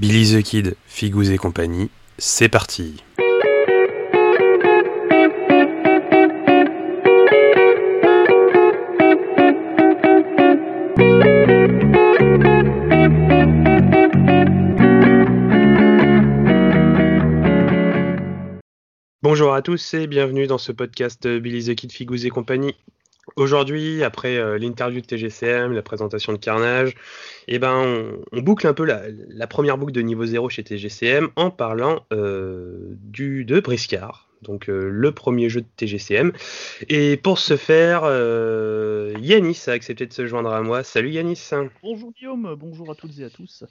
Billy the Kid, Figous et compagnie, c'est parti. Bonjour à tous et bienvenue dans ce podcast Billy the Kid, Figous et compagnie. Aujourd'hui, après euh, l'interview de TGCM, la présentation de Carnage, eh ben, on, boucle un peu la, première boucle de niveau 0 chez TGCM en parlant euh, du, de Briscard, donc euh, le premier jeu de TGCM. Et pour ce faire, Yanis a accepté de se joindre à moi. Salut Yanis. Bonjour Guillaume, bonjour à toutes et à tous.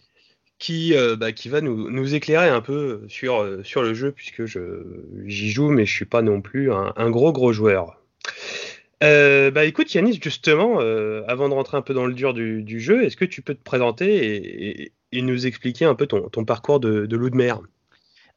Qui, bah, qui va nous, nous, éclairer un peu sur, sur le jeu, puisque j'y joue, mais je suis pas non plus un, un gros gros joueur. Euh, bah écoute Yanis, justement, euh, avant de rentrer un peu dans le dur du, jeu, est-ce que tu peux te présenter et, nous expliquer un peu ton, parcours de, de loup de mer?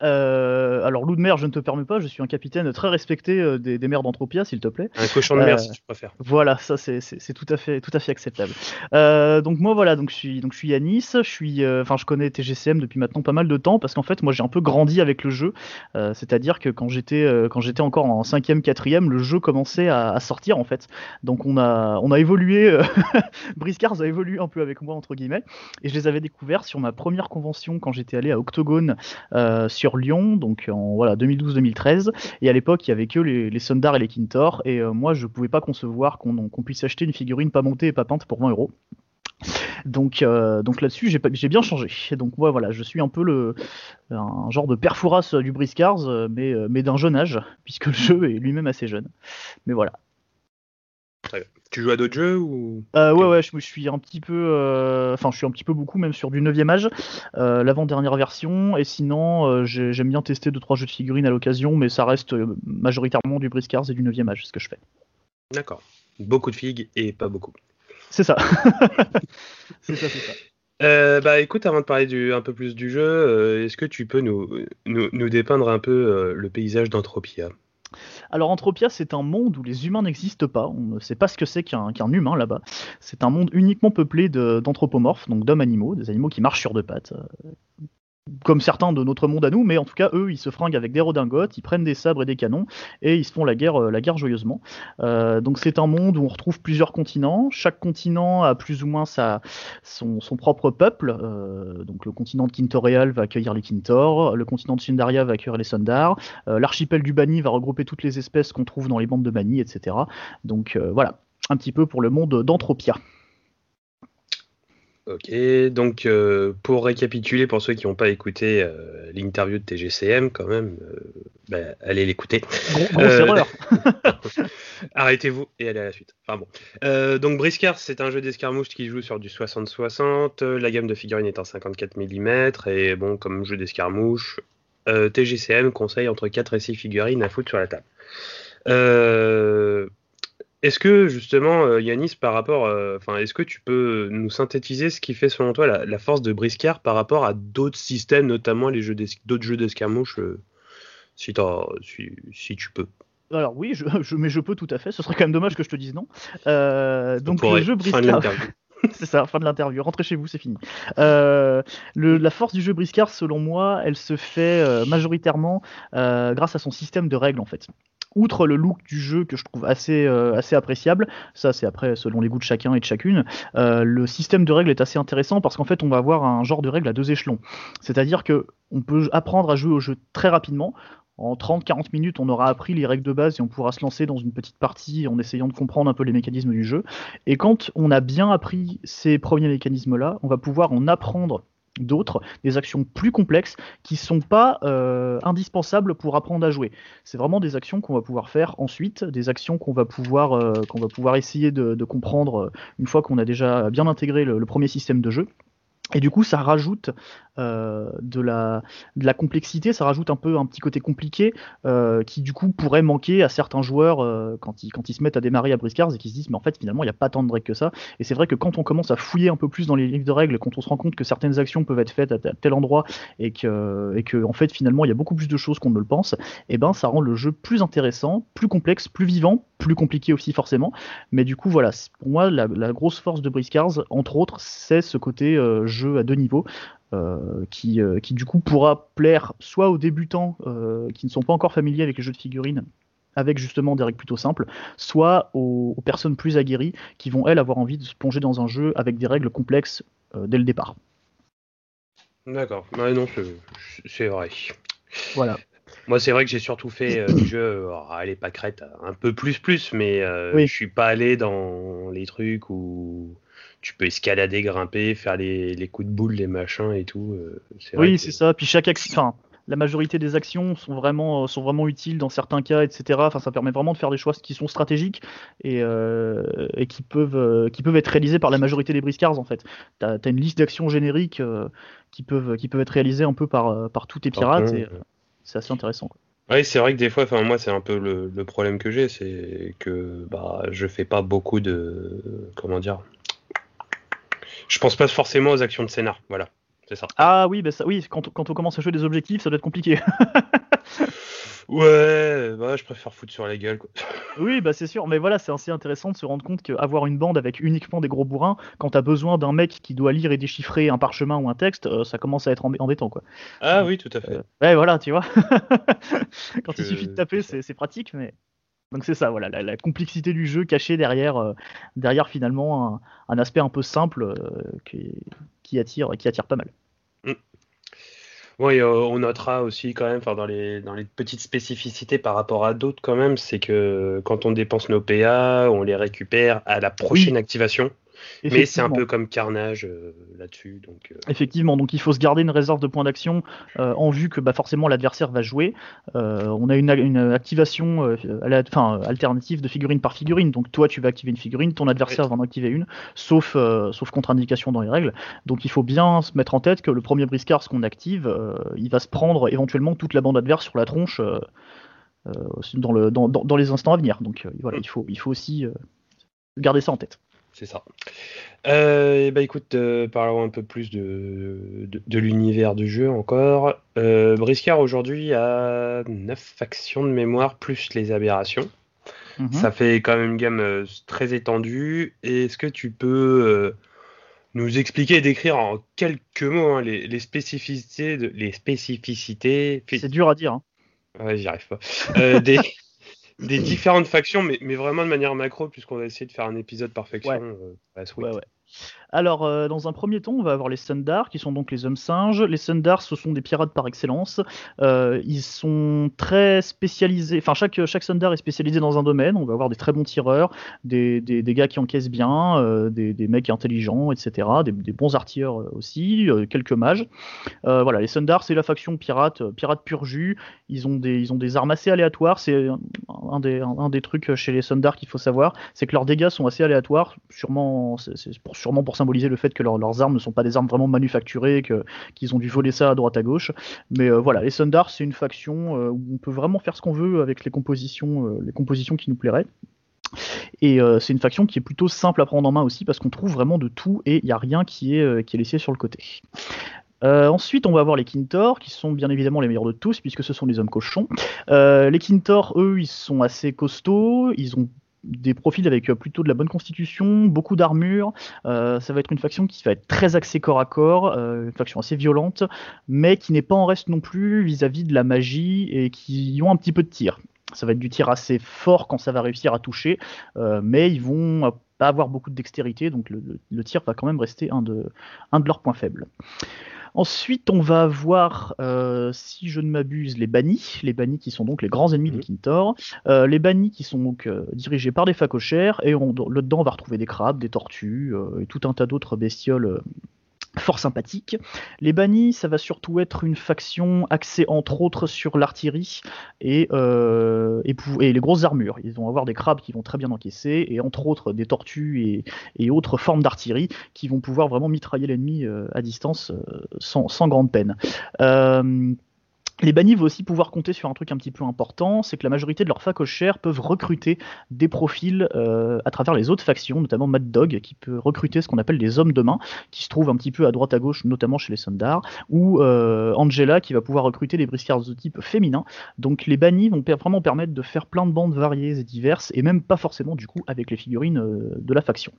Euh, alors, loup de mer, je ne te permets pas, je suis un capitaine très respecté euh, des, mers d'Anthropia, s'il te plaît. Un cochon de mer, euh, si tu préfères. Voilà, ça c'est tout à fait tout à fait acceptable. donc moi voilà, donc je suis donc je suis Yanis, je suis, enfin je connais TGCM depuis maintenant pas mal de temps parce qu'en fait moi j'ai un peu grandi avec le jeu, c'est-à-dire que quand j'étais quand j'étais encore en 5e, 4e, le jeu commençait à, sortir en fait. Donc on a on a évolué, Briscars a évolué un peu avec moi entre guillemets, et je les avais découverts sur ma première convention quand j'étais allé à Octogone sur Lyon, donc en voilà 2012-2013. Et à l'époque, il y avait que les, les Sundar et les Kintor. Et euh, moi, je pouvais pas concevoir qu'on puisse acheter une figurine pas montée et pas peinte pour 20 euros. Donc, euh, donc là-dessus, j'ai bien changé. Donc moi, voilà, je suis un peu le, un genre de perfouras du Briscars, euh, mais, mais d'un jeune âge, puisque le jeu est lui-même assez jeune. Mais voilà. Tu joues à d'autres jeux ou euh, Ouais, ouais, je, suis un petit peu, euh, enfin, je suis un petit peu beaucoup même sur du 9 âge, euh, l'avant-dernière version. Et sinon, j'aime bien tester 2-3 jeux de figurines à l'occasion, mais ça reste majoritairement du Briscars et du 9 âge, ce que je fais. D'accord. Beaucoup de figues et pas beaucoup. C'est ça. c'est ça, c'est ça. bah écoute, avant de parler du, un peu plus du jeu, est-ce que tu peux nous, nous, nous dépeindre un peu le paysage d'Anthropia alors Anthropia, c'est un monde où les humains n'existent pas. On ne sait pas ce que c'est qu'un humain là-bas. C'est un monde uniquement peuplé d'anthropomorphes, donc d'hommes animaux, des animaux qui marchent sur deux pattes. Euh, comme certains de notre monde à nous, mais en tout cas, eux, ils se fringuent avec des redingotes, ils prennent des sabres et des canons, et ils se font la guerre, euh, joyeusement. Euh, donc c'est un monde où on retrouve plusieurs continents. Chaque continent a plus ou moins son, propre peuple. Euh, donc le continent de Kintoreal va accueillir les Kintor, le continent de Sundaria va accueillir les Sundar, l'archipel du Bani va regrouper toutes les espèces qu'on trouve dans les bandes de Bani, etc. Donc voilà, un petit peu pour le monde d'Anthropia. Ok, donc euh, pour récapituler, pour ceux qui n'ont pas écouté euh, l'interview de TGCM, quand même, euh, bah, allez l'écouter. Arrêtez-vous et allez à la suite. Enfin bon. donc Briscard, c'est un jeu d'escarmouche qui joue sur du 60-60. La gamme de figurines est en 54 mm. Et bon, comme jeu d'escarmouche, TGCM conseille entre 4 et 6 figurines à foutre sur la table. Est-ce que justement, euh, Yanis, par rapport, euh, enfin, est-ce que tu peux nous synthétiser ce qui fait selon toi la, force de Briscard par rapport à d'autres systèmes, notamment les jeux d'autres jeux d'escarmouche, euh, si, si, tu peux? Alors oui, je, mais je peux tout à fait. Ce serait quand même dommage que je te dise non. donc le jeu Briscard. c'est ça, fin de l'interview. Rentrez chez vous, c'est fini. la force du jeu Briscard, selon moi, elle se fait majoritairement grâce à son système de règles en fait outre le look du jeu que je trouve assez, euh, assez appréciable, ça c'est après selon les goûts de chacun et de chacune, euh, le système de règles est assez intéressant parce qu'en fait on va avoir un genre de règles à deux échelons. C'est-à-dire que on peut apprendre à jouer au jeu très rapidement. En 30-40 minutes, on aura appris les règles de base et on pourra se lancer dans une petite partie en essayant de comprendre un peu les mécanismes du jeu. Et quand on a bien appris ces premiers mécanismes-là, on va pouvoir en apprendre d'autres, des actions plus complexes qui sont pas euh, indispensables pour apprendre à jouer. C'est vraiment des actions qu'on va pouvoir faire ensuite, des actions qu'on va pouvoir euh, qu'on va pouvoir essayer de, comprendre euh, une fois qu'on a déjà bien intégré le premier système de jeu. Et du coup, ça rajoute euh, de, la, de la complexité, ça rajoute un peu un petit côté compliqué euh, qui du coup pourrait manquer à certains joueurs euh, quand, ils, quand ils se mettent à démarrer à Briscars et qui se disent mais en fait finalement il n'y a pas tant de règles que ça. Et c'est vrai que quand on commence à fouiller un peu plus dans les livres de règles, quand on se rend compte que certaines actions peuvent être faites à tel endroit et que, et que en fait finalement il y a beaucoup plus de choses qu'on ne le pense, et eh ben ça rend le jeu plus intéressant, plus complexe, plus vivant, plus compliqué aussi forcément. Mais du coup voilà, pour moi la, la grosse force de Briscars, entre autres, c'est ce côté jeu à deux niveaux qui, qui du coup pourra plaire soit aux débutants qui ne sont pas encore familiers avec les jeux de figurines avec justement des règles plutôt simples, soit aux, personnes plus aguerries qui vont elles avoir envie de se plonger dans un jeu avec des règles complexes dès le départ. D'accord, non, c'est vrai. Voilà. Moi, c'est vrai que j'ai surtout fait du jeu, allez, pas crête, un peu plus plus, mais je suis pas allé dans les trucs où tu peux escalader, grimper, faire les, coups de boule, les machins et tout. Euh, oui, c'est ça. Puis chaque action, la majorité des actions sont vraiment, sont vraiment utiles dans certains cas, etc. Enfin, ça permet vraiment de faire des choix qui sont stratégiques et, euh, et qui, peuvent, euh, qui peuvent être réalisés par la majorité des briscards en fait. Tu as, une liste d'actions génériques qui, peuvent, qui peuvent être réalisées un peu par, par tous tes pirates et c'est assez intéressant. Quoi. Oui, c'est vrai que des fois, enfin moi, c'est un peu le, le problème que j'ai, c'est que bah, je fais pas beaucoup de, comment dire, je pense pas forcément aux actions de scénar. Voilà, c'est ça. Ah oui, bah ça, oui quand, quand, on commence à jouer des objectifs, ça doit être compliqué. ouais, bah, je préfère foutre sur la gueule. Quoi. Oui, bah c'est sûr, mais voilà, c'est assez intéressant de se rendre compte qu'avoir une bande avec uniquement des gros bourrins, quand t'as besoin d'un mec qui doit lire et déchiffrer un parchemin ou un texte, euh, ça commence à être embêtant, quoi. Ah oui, tout à fait. Euh, ouais, voilà, tu vois. quand il suffit de taper, c'est pratique, mais. Donc c'est ça, voilà, la, complexité du jeu cachée derrière, euh, derrière finalement un, aspect un peu simple euh, qui, attire, qui attire pas mal. Mm. Oui, euh, on notera aussi quand même, dans les, dans les petites spécificités par rapport à d'autres quand même, c'est que quand on dépense nos PA, on les récupère à la prochaine activation. Mais c'est un peu comme Carnage euh, là-dessus. Donc, euh. Effectivement, donc il faut se garder une réserve de points d'action euh, en vue que bah, forcément l'adversaire va jouer. on a une, une activation alternative de figurine par figurine. Donc toi, tu vas activer une figurine, ton adversaire va en activer une, sauf, sauf contre-indication dans les règles. Donc il faut bien se mettre en tête que le premier briscard, ce qu'on active, il va se prendre éventuellement toute la bande adverse sur la tronche. dans, le, dans, dans, les instants à venir. Donc voilà, mm. il, faut, il faut aussi garder ça en tête c'est ça. Euh, bah écoute, euh, parlons un peu plus de, de, l'univers du jeu encore. Euh, Briscard aujourd'hui a 9 factions de mémoire plus les aberrations. Mhm. Ça fait quand même une gamme très étendue. Est-ce que tu peux nous expliquer et décrire en quelques mots hein, les, les, spécificités, de, les spécificités? C'est dur à dire. Hein. Ouais, j'y arrive pas. des, des différentes factions, mais, mais, vraiment de manière macro, puisqu'on va essayer de faire un épisode par faction. Euh, ouais, ouais. Alors, euh, dans un premier temps, on va avoir les Sundar, qui sont donc les hommes singes. Les Sundar, ce sont des pirates par excellence. Euh, ils sont très spécialisés. Enfin, chaque, Sundar est spécialisé dans un domaine. On va avoir des très bons tireurs, des, gars qui encaissent bien, euh, des, mecs intelligents, etc. Des, bons artilleurs aussi, quelques mages. voilà, les Sundar, c'est la faction pirate, pirate pur jus. Ils ont des, armes assez aléatoires. C'est un des, un, des trucs chez les Sundar qu'il faut savoir, c'est que leurs dégâts sont assez aléatoires, sûrement, c'est pour, sûrement pour symboliser le fait que leurs armes ne sont pas des armes vraiment manufacturées, qu'ils ont dû voler ça à droite à gauche. Mais euh, voilà, les Sundar, c'est une faction euh, où on peut vraiment faire ce qu'on veut avec les compositions, euh, les compositions qui nous plairaient. Et c'est une faction qui est plutôt simple à prendre en main aussi parce qu'on trouve vraiment de tout et il n'y a rien qui est, qui est laissé sur le côté. ensuite, on va avoir les Kintor, qui sont bien évidemment les meilleurs de tous, puisque ce sont les hommes cochons. les Kintor, eux, ils sont assez costauds, ils ont des profils avec euh, plutôt de la bonne constitution, beaucoup d'armure. Euh, ça va être une faction qui va être très axée corps à corps, euh, une faction assez violente, mais qui n'est pas en reste non plus vis-à-vis de la magie et qui ont un petit peu de tir. Ça va être du tir assez fort quand ça va réussir à toucher, mais ils vont pas avoir beaucoup de dextérité, donc le, tir va quand même rester un de, un de leurs points faibles. Ensuite, on va avoir, euh, si je ne m'abuse, les bannis, les bannis qui sont donc les grands ennemis des mhm. Kintor, euh, les bannis qui sont donc euh, dirigés par des facochères, et là-dedans on va retrouver des crabes, des tortues, et tout un tas d'autres bestioles fort sympathique. Les bannis, ça va surtout être une faction axée entre autres sur l'artillerie et, euh, et, les grosses armures. Ils vont avoir des crabes qui vont très bien encaisser et entre autres des tortues et, autres formes d'artillerie qui vont pouvoir vraiment mitrailler l'ennemi euh, à distance euh, sans, grande peine. Les bannis vont aussi pouvoir compter sur un truc un petit peu important, c'est que la majorité de leurs facochères peuvent recruter des profils euh, à travers les autres factions, notamment Mad Dog, qui peut recruter ce qu'on appelle des hommes de main, qui se trouvent un petit peu à droite à gauche, notamment chez les Sundar, ou euh, Angela, qui va pouvoir recruter des briscards de type féminin. Donc les bannis vont vraiment permettre de faire plein de bandes variées et diverses, et même pas forcément du coup avec les figurines euh, de la faction.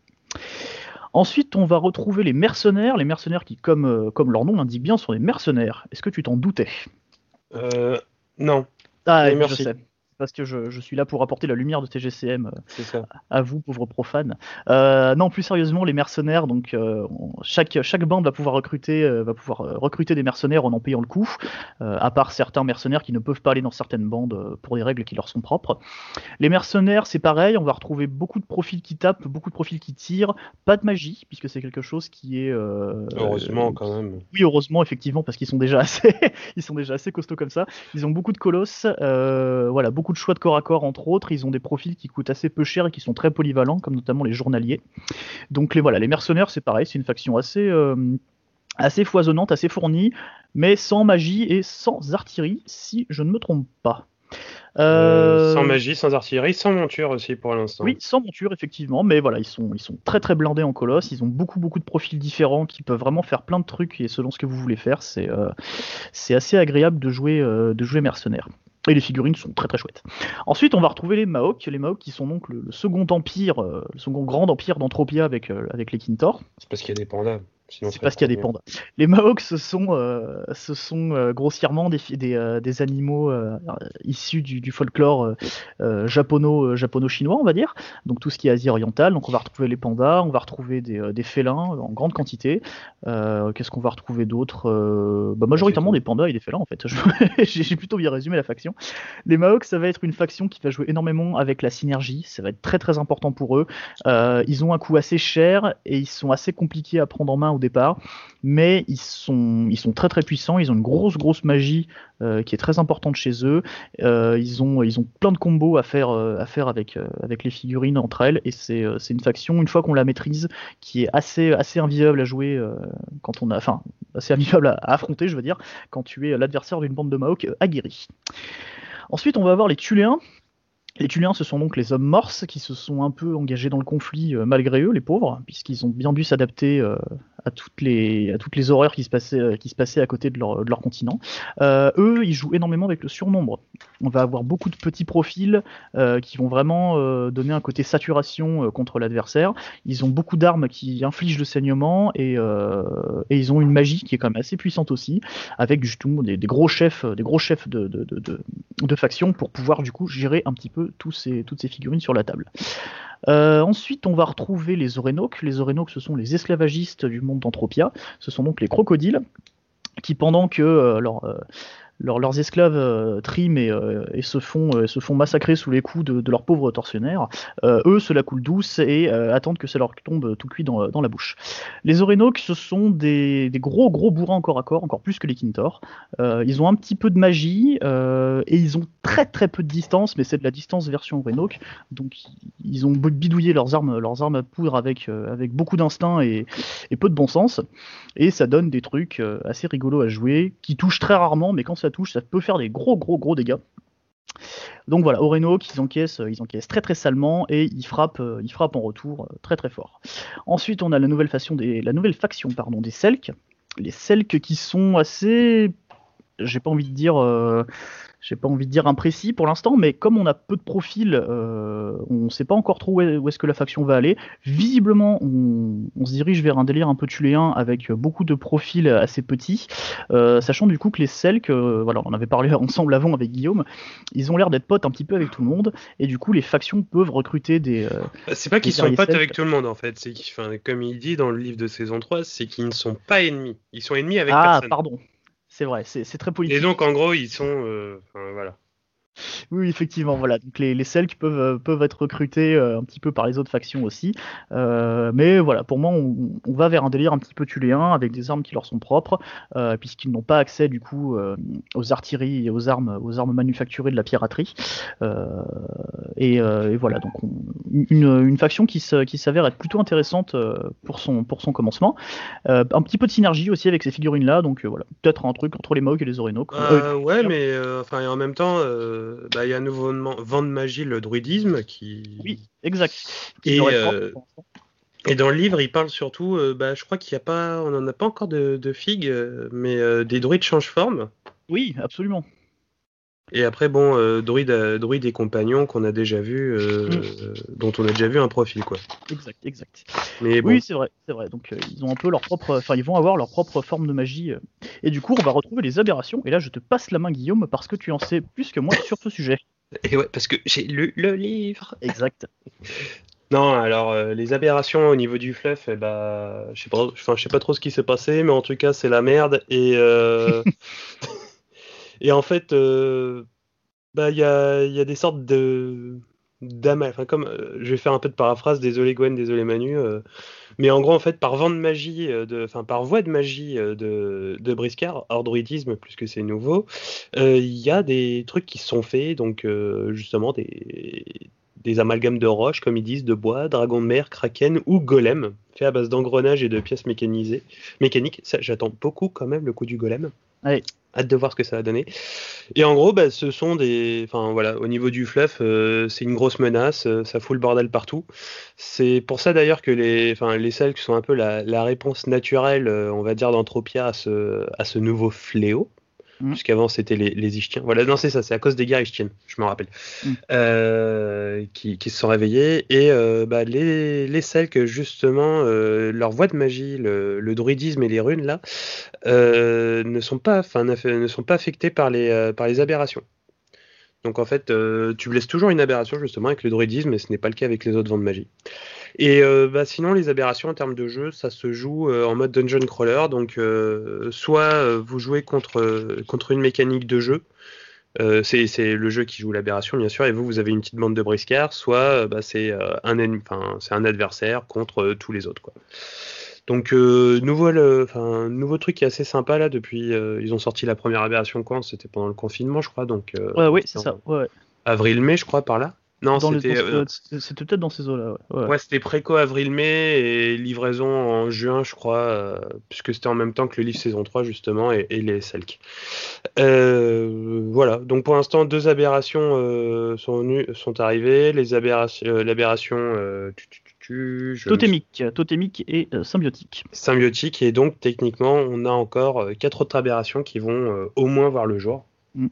Ensuite, on va retrouver les mercenaires, les mercenaires qui, comme, comme leur nom l'indique bien, sont des mercenaires. Est-ce que tu t'en doutais? Euh, non. Ah, merci. je sais parce que je, suis là pour apporter la lumière de TGCM euh, à vous, pauvres profanes. Euh, non, plus sérieusement, les mercenaires, donc euh, chaque, chaque bande va pouvoir recruter, va pouvoir recruter des mercenaires en en payant le coup, à part certains mercenaires qui ne peuvent pas aller dans certaines bandes pour des règles qui leur sont propres. Les mercenaires, c'est pareil, on va retrouver beaucoup de profils qui tapent, beaucoup de profils qui tirent, pas de magie, puisque c'est quelque chose qui est. heureusement, quand même. Oui, heureusement, effectivement, parce qu'ils sont déjà assez, ils sont déjà assez costauds comme ça. Ils ont beaucoup de colosses, voilà, beaucoup de choix de corps à corps, entre autres. Ils ont des profils qui coûtent assez peu cher et qui sont très polyvalents, comme notamment les journaliers. Donc les, voilà, les mercenaires, c'est pareil, c'est une faction assez, euh, assez foisonnante, assez fournie, mais sans magie et sans artillerie, si je ne me trompe pas. Euh, sans magie, sans artillerie, sans monture aussi pour l'instant. Oui, sans monture effectivement, mais voilà, ils sont, ils sont très très blindés en colosse. Ils ont beaucoup beaucoup de profils différents qui peuvent vraiment faire plein de trucs et selon ce que vous voulez faire, c'est euh, assez agréable de jouer de jouer mercenaire. Et les figurines sont très très chouettes. Ensuite, on va retrouver les Maok, les Maok qui sont donc le, second empire, euh, le second grand empire d'Anthropia avec, euh, avec les Kintor. C'est parce qu'il y a des pandas. C'est parce qu'il y a des pandas. Les Maoks, ce sont, euh, ce sont euh, grossièrement des, des, euh, des animaux issus du, du folklore japono, japono-chinois, on va dire. Donc tout ce qui est Asie orientale. Donc on va retrouver les pandas, on va retrouver des, des félins en grande quantité. Qu'est-ce qu'on va retrouver d'autre bah, Majoritairement des pandas et des félins, en fait. J'ai plutôt bien résumé la faction. Les Maoks, ça va être une faction qui va jouer énormément avec la synergie. Ça va être très très important pour eux. ils ont un coût assez cher et ils sont assez compliqués à prendre en main départ, mais ils sont, ils sont très très puissants, ils ont une grosse grosse magie euh, qui est très importante chez eux, euh, ils, ont, ils ont plein de combos à faire, euh, à faire avec, avec les figurines entre elles, et c'est une faction, une fois qu'on la maîtrise, qui est assez, assez invivable à jouer quand on a, enfin, assez invivable à, affronter, je veux dire, quand tu es l'adversaire d'une bande de Maok aguerris. Ensuite, on va avoir les Tuléens, les Tuléens, ce sont donc les hommes morses qui se sont un peu engagés dans le conflit malgré eux, les pauvres, puisqu'ils ont bien dû s'adapter à toutes les, à toutes les horreurs qui se passaient, euh, à côté de leur, de continent. Euh, eux, ils jouent énormément avec le surnombre. On va avoir beaucoup de petits profils euh, qui vont vraiment euh, donner un côté saturation euh, contre l'adversaire. Ils ont beaucoup d'armes qui infligent le saignement et, ils ont une magie qui est quand même assez puissante aussi, avec justement des, des gros chefs, des gros chefs de, de, de, de, factions pour pouvoir du coup gérer un petit peu toutes ces figurines sur la table. Euh, ensuite, on va retrouver les Orénoques. Les Orénoques, ce sont les esclavagistes du monde d'Anthropia. Ce sont donc les crocodiles qui, pendant que euh, euh, leurs esclaves euh, triment euh, et, se, font, euh, se font massacrer sous les coups de, leurs pauvres tortionnaires. eux se la coulent douce et attendent que ça leur tombe tout cuit dans, la bouche. Les Orénoques, ce sont des, gros gros bourrins encore à corps, encore plus que les Kintor. ils ont un petit peu de magie et ils ont très très peu de distance, mais c'est de la distance version Orénoque. Donc ils ont bidouillé leurs armes, leurs armes à poudre avec, avec beaucoup d'instinct et, et, peu de bon sens. Et ça donne des trucs assez rigolos à jouer, qui touchent très rarement, mais quand ça touche, ça peut faire des gros gros gros dégâts. Donc voilà, Oreno qui encaissent, ils encaissent très très salement et ils frappent, euh, ils frappent en retour euh, très très fort. Ensuite, on a la nouvelle faction des, la nouvelle faction pardon des Selk, les Selk qui sont assez, j'ai pas envie de dire, euh, j'ai pas envie de dire imprécis pour l'instant, mais comme on a peu de profils, euh, on ne sait pas encore trop où est-ce que la faction va aller. Visiblement, on, se dirige vers un délire un peu tuléen avec beaucoup de profils assez petits, euh, sachant du coup que les Selk, euh, voilà, on avait parlé ensemble avant avec Guillaume, ils ont l'air d'être potes un petit peu avec tout le monde, et du coup les factions peuvent recruter des. c'est pas qu'ils sont potes avec tout le monde en fait, c'est comme il dit dans le livre de saison 3, c'est qu'ils ne sont pas ennemis, ils sont ennemis avec ah, personne. Ah pardon, c'est vrai, c'est très politique. Et donc, en gros, ils sont. Euh, voilà. Oui, effectivement, voilà. Donc les, les Selk peuvent, euh, peuvent être recrutés euh, un petit peu par les autres factions aussi. Euh, mais voilà, pour moi, on, va vers un délire un petit peu tuléen avec des armes qui leur sont propres, puisqu'ils n'ont pas accès du coup aux artilleries et aux armes, aux armes manufacturées de la piraterie. Et, voilà, donc une, une, faction qui, qui s'avère être plutôt intéressante pour son, pour son commencement. un petit peu de synergie aussi avec ces figurines-là, donc voilà, peut-être un truc entre les Mohawks et les Orenok. ouais, mais enfin, en même temps bah, il y a un nouveau vent de magie, le druidisme, qui. Oui, exact. Euh, et, dans le livre, il parle surtout, euh, bah, je crois qu'il n'y a pas, on n'en a pas encore de, de figues, euh, mais des druides changent forme. Oui, absolument. Et après, bon, druides druide et compagnons qu'on a déjà vu, mm. dont on a déjà vu un profil, quoi. Exact, exact. Mais Oui, c'est vrai, c'est vrai. Donc, ils ont un peu leur propre, enfin, ils vont avoir leur propre forme de magie. et du coup, on va retrouver les aberrations. Et là, je te passe la main, Guillaume, parce que tu en sais plus que moi sur ce sujet. Et ouais, parce que j'ai lu le livre. Exact. Non, alors euh, les aberrations au niveau du fluff, eh bah, je sais pas, enfin, je sais pas trop ce qui s'est passé, mais en tout cas c'est la merde et euh, et en fait, euh, bah il y a, y a, des sortes de enfin comme je vais faire un peu de paraphrase, désolé Gwen, désolé Manu, mais en gros en fait par vent de magie, enfin par voie de magie de, de Briscard, hors druidisme plus que c'est nouveau, il y a des trucs qui sont faits, donc justement des des amalgames de roches, comme ils disent, de bois, dragon de mer, kraken ou golem, fait à base d'engrenages et de pièces mécanisées, mécaniques. J'attends beaucoup quand même le coup du golem. Allez. Hâte de voir ce que ça va donner. Et en gros, bah, ce sont des. Enfin voilà, au niveau du fluff, euh, c'est une grosse menace, euh, ça fout le bordel partout. C'est pour ça d'ailleurs que les, enfin, les qui sont un peu la, réponse naturelle, euh, on va dire, d'Anthropia à ce, à ce nouveau fléau. Mm. puisqu'avant c'était les, les. Voilà, non, c'est ça, c'est à cause des guerres Ishtiennes, je me rappelle, mm. euh, qui, qui, se sont réveillés. Et euh, bah, les, les Selk, justement, euh, leur voie de magie, le, le, druidisme et les runes, là, ne, sont pas, ne sont pas affectés par les, par les aberrations. Donc en fait, tu blesses toujours une aberration justement avec le druidisme, mais ce n'est pas le cas avec les autres vents de magie. Et euh, bah, sinon, les aberrations en termes de jeu, ça se joue euh, en mode dungeon crawler. Donc, euh, soit vous jouez contre, contre une mécanique de jeu. c'est le jeu qui joue l'aberration, bien sûr, et vous, vous avez une petite bande de briscards, soit bah, c'est un, un adversaire contre tous les autres. Quoi. Donc, nouveau, nouveau truc qui est assez sympa là depuis. ils ont sorti la première aberration quand C'était pendant le confinement, je crois. Donc, ouais, oui, c'est ça. Ouais. Avril-mai, je crois, par là. Non, euh, c'était peut-être dans ces eaux-là. Ouais, ouais. c'était préco avril-mai et livraison en juin, je crois, euh, puisque c'était en même temps que le livre saison 3, justement, et, les Selk. Euh, voilà, donc pour l'instant, deux aberrations sont, sont arrivées. Les totémique, totémique et symbiotique. Symbiotique, et donc techniquement, on a encore quatre autres aberrations qui vont au moins voir le jour. Mm.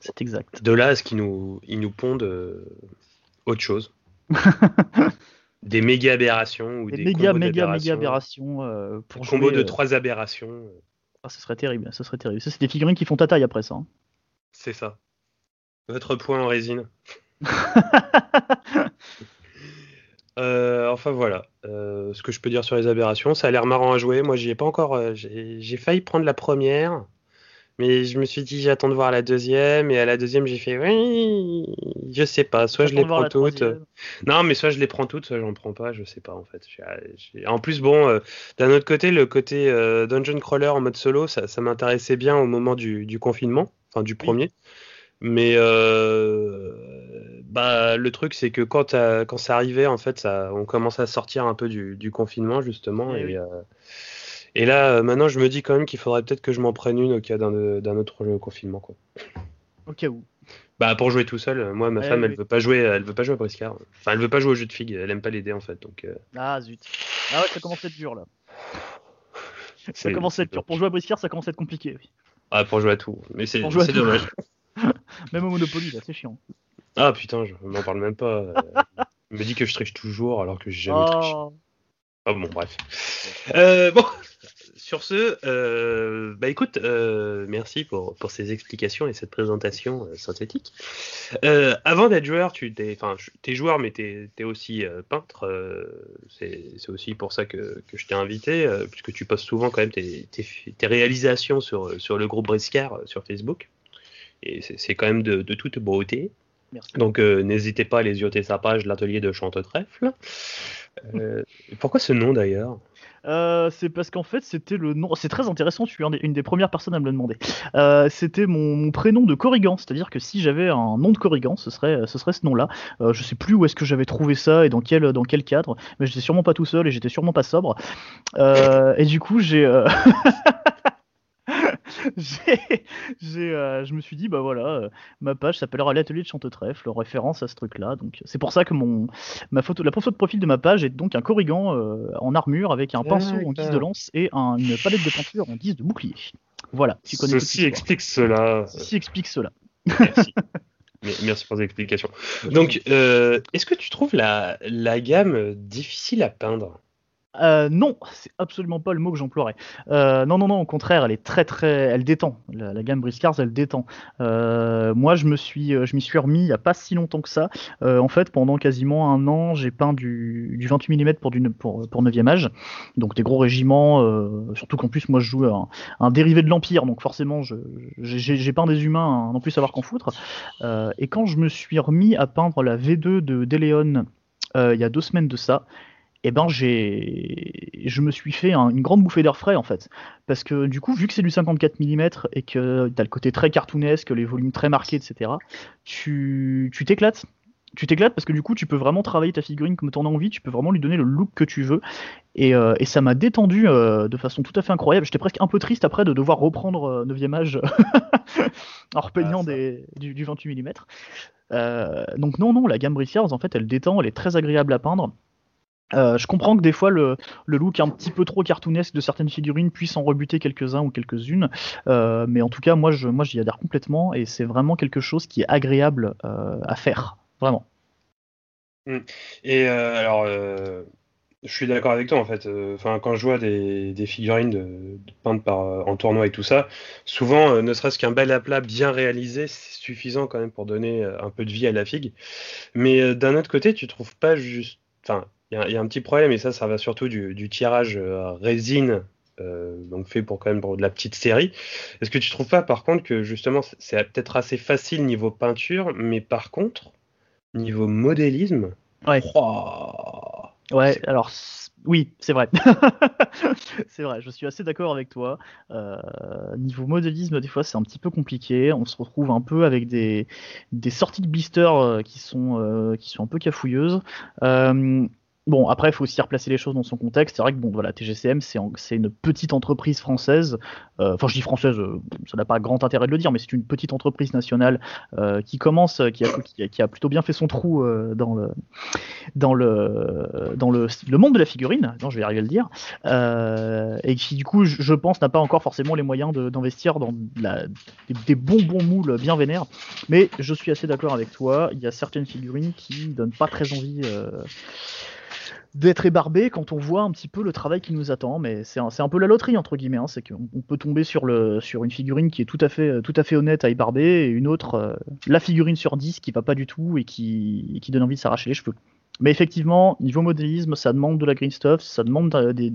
C'est exact. De là à ce qu'ils nous, ils nous pondent euh, autre chose. des méga aberrations ou des, méga méga méga aberrations euh, pour combo de euh, trois aberrations. Ah, ce serait terrible, ce serait terrible. Ça c'est des figurines qui font ta taille après ça. Hein. C'est ça. Votre point en résine. enfin voilà, ce que je peux dire sur les aberrations, ça a l'air marrant à jouer. Moi, j'y ai pas encore. j'ai failli prendre la première. Mais je me suis dit, j'attends de voir la deuxième. Et à la deuxième, j'ai fait, oui, je sais pas. Soit je les prends toutes. Non, mais soit je les prends toutes, soit j'en prends pas. Je sais pas, en fait. En plus, bon, euh, d'un autre côté, le côté euh, Dungeon Crawler en mode solo, ça, m'intéressait bien au moment du, confinement, enfin du premier. Mais euh, bah, le truc, c'est que quand, quand ça arrivait, en fait, ça, on commence à sortir un peu du, confinement, justement. Eh et, et là, euh, maintenant, je me dis quand même qu'il faudrait peut-être que je m'en prenne une au cas d'un autre confinement. Quoi. Au cas où. Bah pour jouer tout seul, moi ma femme elle veut pas jouer, elle veut pas jouer à Briscard. Enfin elle veut pas jouer au jeu de figues, elle aime pas les dés en fait. Donc, euh. Ah zut. Ah ouais ça commence à être dur là. Ça commence à être dur. Pour jouer à Briscard ça commence à être compliqué. Oui. Ah pour jouer à tout. Mais c'est dommage. même au Monopoly là c'est chiant. Ah putain je m'en parle même pas. Il me dit que je triche toujours alors que j'ai jamais oh. triché. Ah bon bref. Euh, bon sur ce, euh, bah écoute, euh, merci pour, pour, ces explications et cette présentation synthétique. avant d'être joueur, tu es, enfin, es joueur, mais tu es, aussi peintre. c'est aussi pour ça que, que je t'ai invité, puisque tu postes souvent quand même tes, tes, réalisations sur, sur le groupe Briscard sur Facebook. et c'est quand même de, toute beauté. Donc n'hésitez pas à les yeux sa page, l'atelier de Chante Trèfle. pourquoi ce nom d'ailleurs? Euh, c'est parce qu'en fait, c'était le nom. C'est très intéressant, tu es une des premières personnes à me le demander. Euh, c'était mon, prénom de Corrigan, c'est-à-dire que si j'avais un nom de Corrigan, ce serait, ce serait ce nom-là. Euh, je sais plus où est-ce que j'avais trouvé ça et dans quel, dans quel cadre, mais j'étais sûrement pas tout seul et j'étais sûrement pas sobre. et du coup, j'ai. euh, je me suis dit, bah voilà, euh, ma page s'appellera l'atelier de Chantetrèfle, référence à ce truc-là. Donc c'est pour ça que mon, ma photo, la photo de profil de ma page est donc un corrigan euh, en armure avec un pinceau en guise de lance et une palette de peinture en guise de bouclier. Voilà, tu connais Ceci explique cela. Ceci explique cela. Merci. Merci pour l'explication. Donc, est-ce que tu trouves la, la gamme difficile à peindre? Euh, non, c'est absolument pas le mot que j'emploierais. Euh, non, non, non, au contraire, elle est très, très, elle détend. La, gamme Briscars, elle détend. Euh, moi, je me suis, je m'y suis remis il y a pas si longtemps que ça. en fait, pendant quasiment un an, j'ai peint du, 28 mm pour, du, pour, pour 9e âge, donc des gros régiments. surtout qu'en plus, moi, je joue un, dérivé de l'Empire, donc forcément, j'ai peint des humains, hein, non plus savoir qu'en foutre. et quand je me suis remis à peindre la V2 de Déléon il y a deux semaines de ça, eh ben j'ai, je me suis fait une grande bouffée d'air frais en fait, parce que du coup, vu que c'est du 54 mm et que t'as le côté très cartoonesque, les volumes très marqués, etc., tu, tu t'éclates. Tu t'éclates parce que du coup, tu peux vraiment travailler ta figurine comme tu en as envie, tu peux vraiment lui donner le look que tu veux. Et, euh, et ça m'a détendu euh, de façon tout à fait incroyable. J'étais presque un peu triste après de devoir reprendre 9e euh, âge en repeignant ah, des, du, 28 mm. donc non, non, la gamme Brissiers, en fait, elle détend, elle est très agréable à peindre. Euh, je comprends que des fois le, look un petit peu trop cartoonesque de certaines figurines puisse en rebuter quelques-uns ou quelques-unes, euh, mais en tout cas moi je moi j'y adhère complètement et c'est vraiment quelque chose qui est agréable euh, à faire, vraiment. Mm. Et alors je suis d'accord avec toi en fait. Enfin quand je vois des, figurines peintes par en tournoi et tout ça, souvent ne serait-ce qu'un bel aplat bien réalisé c'est suffisant quand même pour donner un peu de vie à la figue. Mais d'un autre côté tu trouves pas juste enfin, il y, a un petit problème, et ça, ça va surtout du, tirage euh, résine, euh, donc fait pour quand même pour de la petite série. Est-ce que tu trouves pas, par contre, que justement, c'est peut-être assez facile niveau peinture, mais par contre, niveau modélisme, ouais, ouais alors oui, c'est vrai. c'est vrai, je suis assez d'accord avec toi. Euh, niveau modélisme, des fois, c'est un petit peu compliqué. On se retrouve un peu avec des, des sorties de blisters qui, sont, qui sont un peu cafouilleuses. Bon, après, il faut aussi replacer les choses dans son contexte. C'est vrai que bon, voilà, TGCM, c'est une petite entreprise française. Euh, enfin, je dis française, euh, ça n'a pas grand intérêt de le dire, mais c'est une petite entreprise nationale euh, qui commence, qui a, plutôt bien fait son trou dans le dans le dans le, le, monde de la figurine. Non, je vais arriver à le dire. et qui, du coup, je, pense, n'a pas encore forcément les moyens d'investir dans des, bons moules bien vénères. Mais je suis assez d'accord avec toi. Il y a certaines figurines qui donnent pas très envie d'être ébarbé quand on voit un petit peu le travail qui nous attend. Mais c'est un, un, peu la loterie entre guillemets. Hein. C'est qu'on peut tomber sur, le, sur une figurine qui est tout à fait, tout à fait honnête à ébarber et une autre, euh, la figurine sur 10 qui va pas du tout et qui, qui donne envie de s'arracher les cheveux. Mais effectivement, niveau modélisme, ça demande de la green stuff, ça demande euh, des,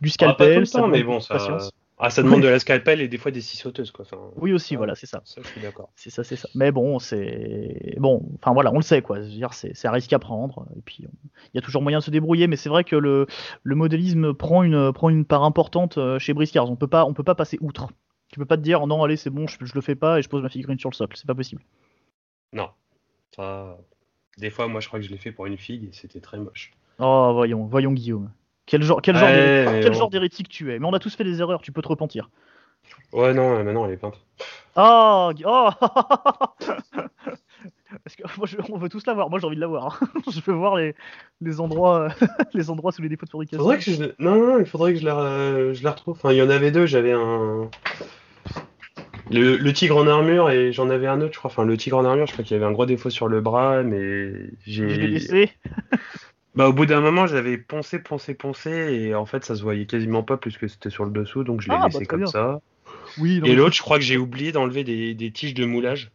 du scalpel, ça mais bon, ça, ah, ça demande de la scalpel et des fois des scie sauteuses, quoi. oui, aussi, voilà, c'est ça. Ça, je suis d'accord. C'est ça, c'est ça. Mais bon, c'est. Bon, enfin voilà, on le sait, quoi. dire, c'est un risque à prendre. Et puis, il y a toujours moyen de se débrouiller, mais c'est vrai que le, le modélisme prend une, prend une part importante euh, chez Briscars. On peut pas, on peut pas passer outre. Tu peux pas te dire, non, allez, c'est bon, je, je, le fais pas et je pose ma figurine sur le socle. C'est pas possible. Non. Ça. Des fois, moi, je crois que je l'ai fait pour une figue et c'était très moche. Oh, voyons, voyons, Guillaume. Quel genre, quel genre, d'hérétique tu es? Mais on a tous fait des erreurs, tu peux te repentir. Ouais, non, maintenant elle est peinte. Oh, oh Parce que moi, on veut tous la voir. Moi, j'ai envie de la voir. je veux voir les, les endroits, les endroits sous les défauts de fabrication. Faudrait que je... Non, non, il faudrait que je la, je la retrouve. Enfin, il y en avait deux. J'avais un. Le, le, tigre en armure et j'en avais un autre, je crois. Enfin, le tigre en armure, je crois qu'il y avait un gros défaut sur le bras, mais j'ai. Je l'ai laissé. Bah, au bout d'un moment, j'avais poncé, poncé, poncé, et en fait, ça se voyait quasiment pas plus que c'était sur le dessous, donc je l'ai ah, laissé bah, comme ça. Oui, et l'autre, je crois que j'ai oublié d'enlever des, tiges de moulage.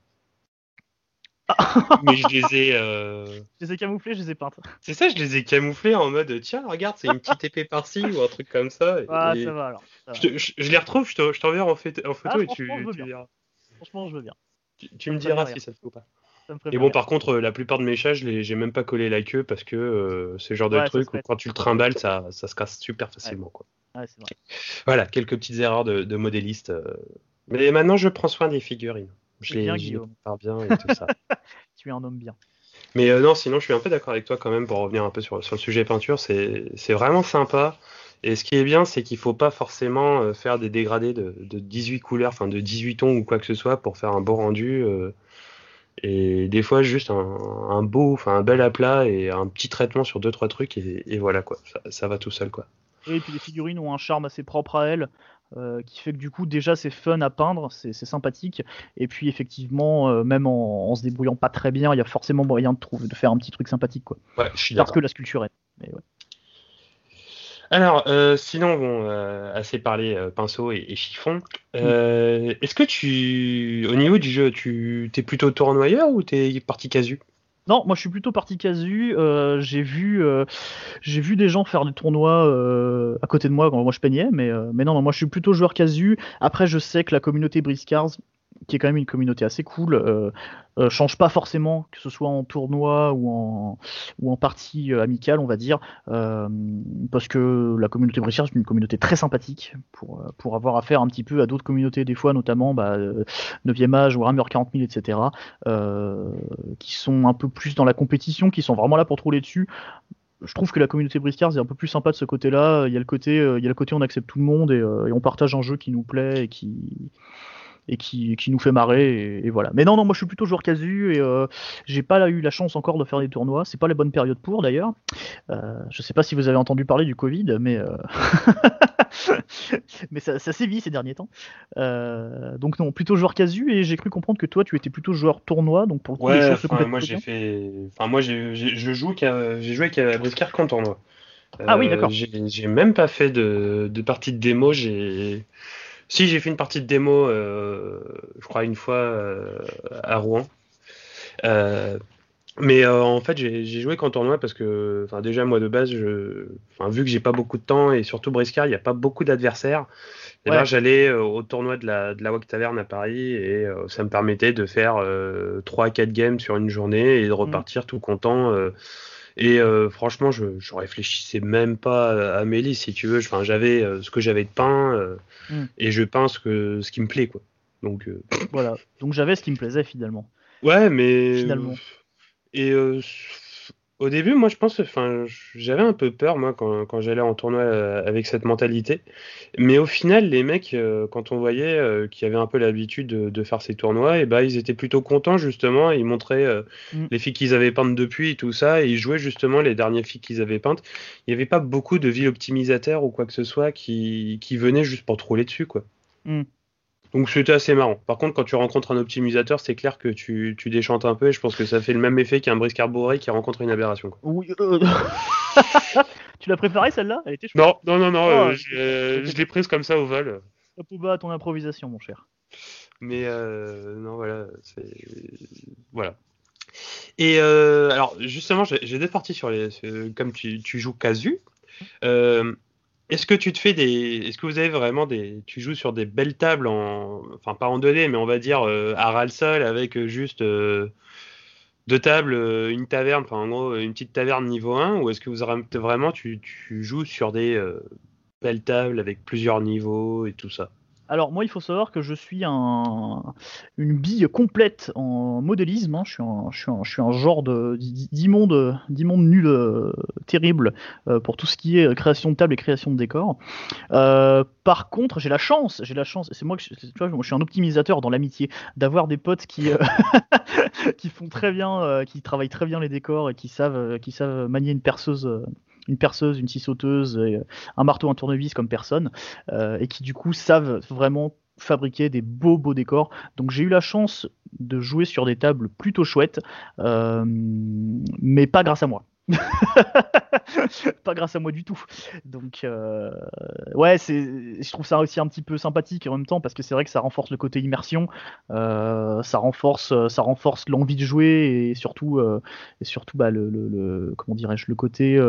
mais je les ai. Euh... Je les ai camouflées, je les ai peintes. C'est ça, je les ai camouflées en mode tiens, regarde, c'est une petite épée par-ci ou un truc comme ça. Ah, ça va alors. Je, les retrouve, je t'enverrai en, en, photo ah, et tu, tu Franchement, je veux bien. Tu, me diras si ça te fait ou pas. Et bon, par contre, la plupart de mes chats, je j'ai même pas collé la queue parce que c'est le genre de truc où quand tu le trimbales, ça, ça se casse super facilement. Quoi. Voilà, quelques petites erreurs de, de modéliste. Mais maintenant, je prends soin des figurines. Je les, bien, bien et tout ça. tu es un homme bien. Mais euh, non, sinon, je suis un peu d'accord avec toi quand même pour revenir un peu sur, sur le sujet peinture. C'est vraiment sympa. Et ce qui est bien, c'est qu'il faut pas forcément euh, faire des dégradés de, de, 18 couleurs, enfin de 18 tons ou quoi que ce soit pour faire un beau rendu. Euh, et des fois, juste un, un beau, enfin un bel aplat et un petit traitement sur deux trois trucs et, et voilà quoi. Ça, ça, va tout seul quoi. Et puis les figurines ont un charme assez propre à elles. Euh, qui fait que du coup déjà c'est fun à peindre, c'est sympathique, et puis effectivement euh, même en, se débrouillant pas très bien, il y a forcément moyen de, trouver, de faire un petit truc sympathique quoi. Ouais, je suis Parce que la sculpture est. Mais ouais. Alors, euh, sinon, bon, assez parlé pinceau et, chiffon. Est-ce que tu, au niveau du jeu, tu es plutôt tournoyeur ou t'es parti casu? Non, moi je suis plutôt parti casu. Euh, j'ai vu, euh, j'ai vu des gens faire des tournois euh, à côté de moi quand moi je peignais, mais, mais non, non, moi je suis plutôt joueur casu. Après, je sais que la communauté Briscars, qui est quand même une communauté assez cool, euh, euh, change pas forcément, que ce soit en tournoi ou en, ou en partie euh, amicale, on va dire, parce que la communauté Brescia c'est une communauté très sympathique pour, pour avoir affaire un petit peu à d'autres communautés, des fois, notamment bah, 9e âge, Warhammer 40 000, etc., qui sont un peu plus dans la compétition, qui sont vraiment là pour trouver dessus je trouve que la communauté Briscars est un peu plus sympa de ce côté-là. Il y a le côté, il y a le côté on accepte tout le monde et, on partage un jeu qui nous plaît et qui, et qui, qui nous fait marrer et, voilà. Mais non, non, moi je suis plutôt joueur casu et euh, j'ai pas eu la chance encore de faire des tournois. C'est pas la bonne période pour d'ailleurs. Euh, je sais pas si vous avez entendu parler du Covid, mais euh... mais ça, ça sévit ces derniers temps. Euh, donc non, plutôt joueur casu et j'ai cru comprendre que toi tu étais plutôt joueur tournoi. Donc pour ouais, enfin, moi j'ai fait, enfin moi j'ai, je joue j'ai joué avec Briscar qu'en tournoi. ah oui, d'accord. J'ai même pas fait de, de partie de démo. J'ai si, j'ai fait une partie de démo, euh, je crois, une fois euh, à Rouen. Euh, mais en fait, j'ai joué qu'en tournoi parce que, déjà, moi de base, je, vu que j'ai pas beaucoup de temps et surtout Briscard, il n'y a pas beaucoup d'adversaires. Et j'allais au tournoi de la, de la WAC Taverne à Paris et ça me permettait de faire 3-4 games sur une journée et de repartir tout content et euh, franchement, je, je réfléchissais même pas à mes listes, si tu veux. Enfin, j'avais euh, ce que j'avais de peint euh, mm. et je peins ce, que, ce qui me plaît, quoi. Donc voilà. Donc j'avais ce qui me plaisait finalement. Ouais, mais finalement. Et au début, moi, je pense, enfin, j'avais un peu peur, moi, quand, quand j'allais en tournoi euh, avec cette mentalité. Mais au final, les mecs, euh, quand on voyait euh, qui avaient un peu l'habitude de, faire ces tournois, et bah, ils étaient plutôt contents, justement. Ils montraient mm. les filles qu'ils avaient peintes depuis et tout ça, et ils jouaient justement les dernières filles qu'ils avaient peintes. Il n'y avait pas beaucoup de villes optimisateurs ou quoi que ce soit qui, qui venaient juste pour troller dessus, quoi. Mm. Donc c'était assez marrant. Par contre, quand tu rencontres un optimisateur, c'est clair que tu, tu, déchantes un peu et je pense que ça fait le même effet qu'un briscard bourré qui rencontre une aberration. Oui. Euh, tu l'as préparée celle-là? Elle était Non, non, non, non. Oh, euh, je l'ai prise comme ça au vol. Hop bas à ton improvisation, mon cher. Mais euh, non, voilà, voilà. Et alors justement, j'ai deux parties sur les, comme tu, tu joues casu. Euh, est-ce que tu te fais des. Est-ce que vous avez vraiment des. Tu joues sur des belles tables, en... enfin pas en 2D, mais on va dire euh, à ras le sol avec euh, juste euh, deux tables, une taverne, enfin en gros une petite taverne niveau 1, ou est-ce que vous vraiment tu, tu joues sur des belles tables avec plusieurs niveaux et tout ça? Alors moi, il faut savoir que je suis un, une bille complète en modélisme. Hein. Je, suis un, genre d'immonde nul euh, terrible euh, pour tout ce qui est création de table et création de décor. Euh, par contre, j'ai la chance, j'ai la chance, c'est moi que je, tu vois, suis un optimisateur dans l'amitié, d'avoir des potes qui font très bien, qui travaillent très bien les décors et qui savent manier une perceuse une perceuse, une scie sauteuse, euh, un marteau, un tournevis comme personne, euh, et qui du coup savent vraiment fabriquer des beaux beaux décors. Donc j'ai eu la chance de jouer sur des tables plutôt chouettes, euh, mais pas grâce à moi. pas grâce à moi du tout. Donc, euh, ouais, c'est, je trouve ça aussi un petit peu sympathique en même temps parce que c'est vrai que ça renforce le côté immersion, euh, ça renforce, ça renforce l'envie de jouer et surtout, euh, et surtout, bah, le, le, comment dirais-je, le côté,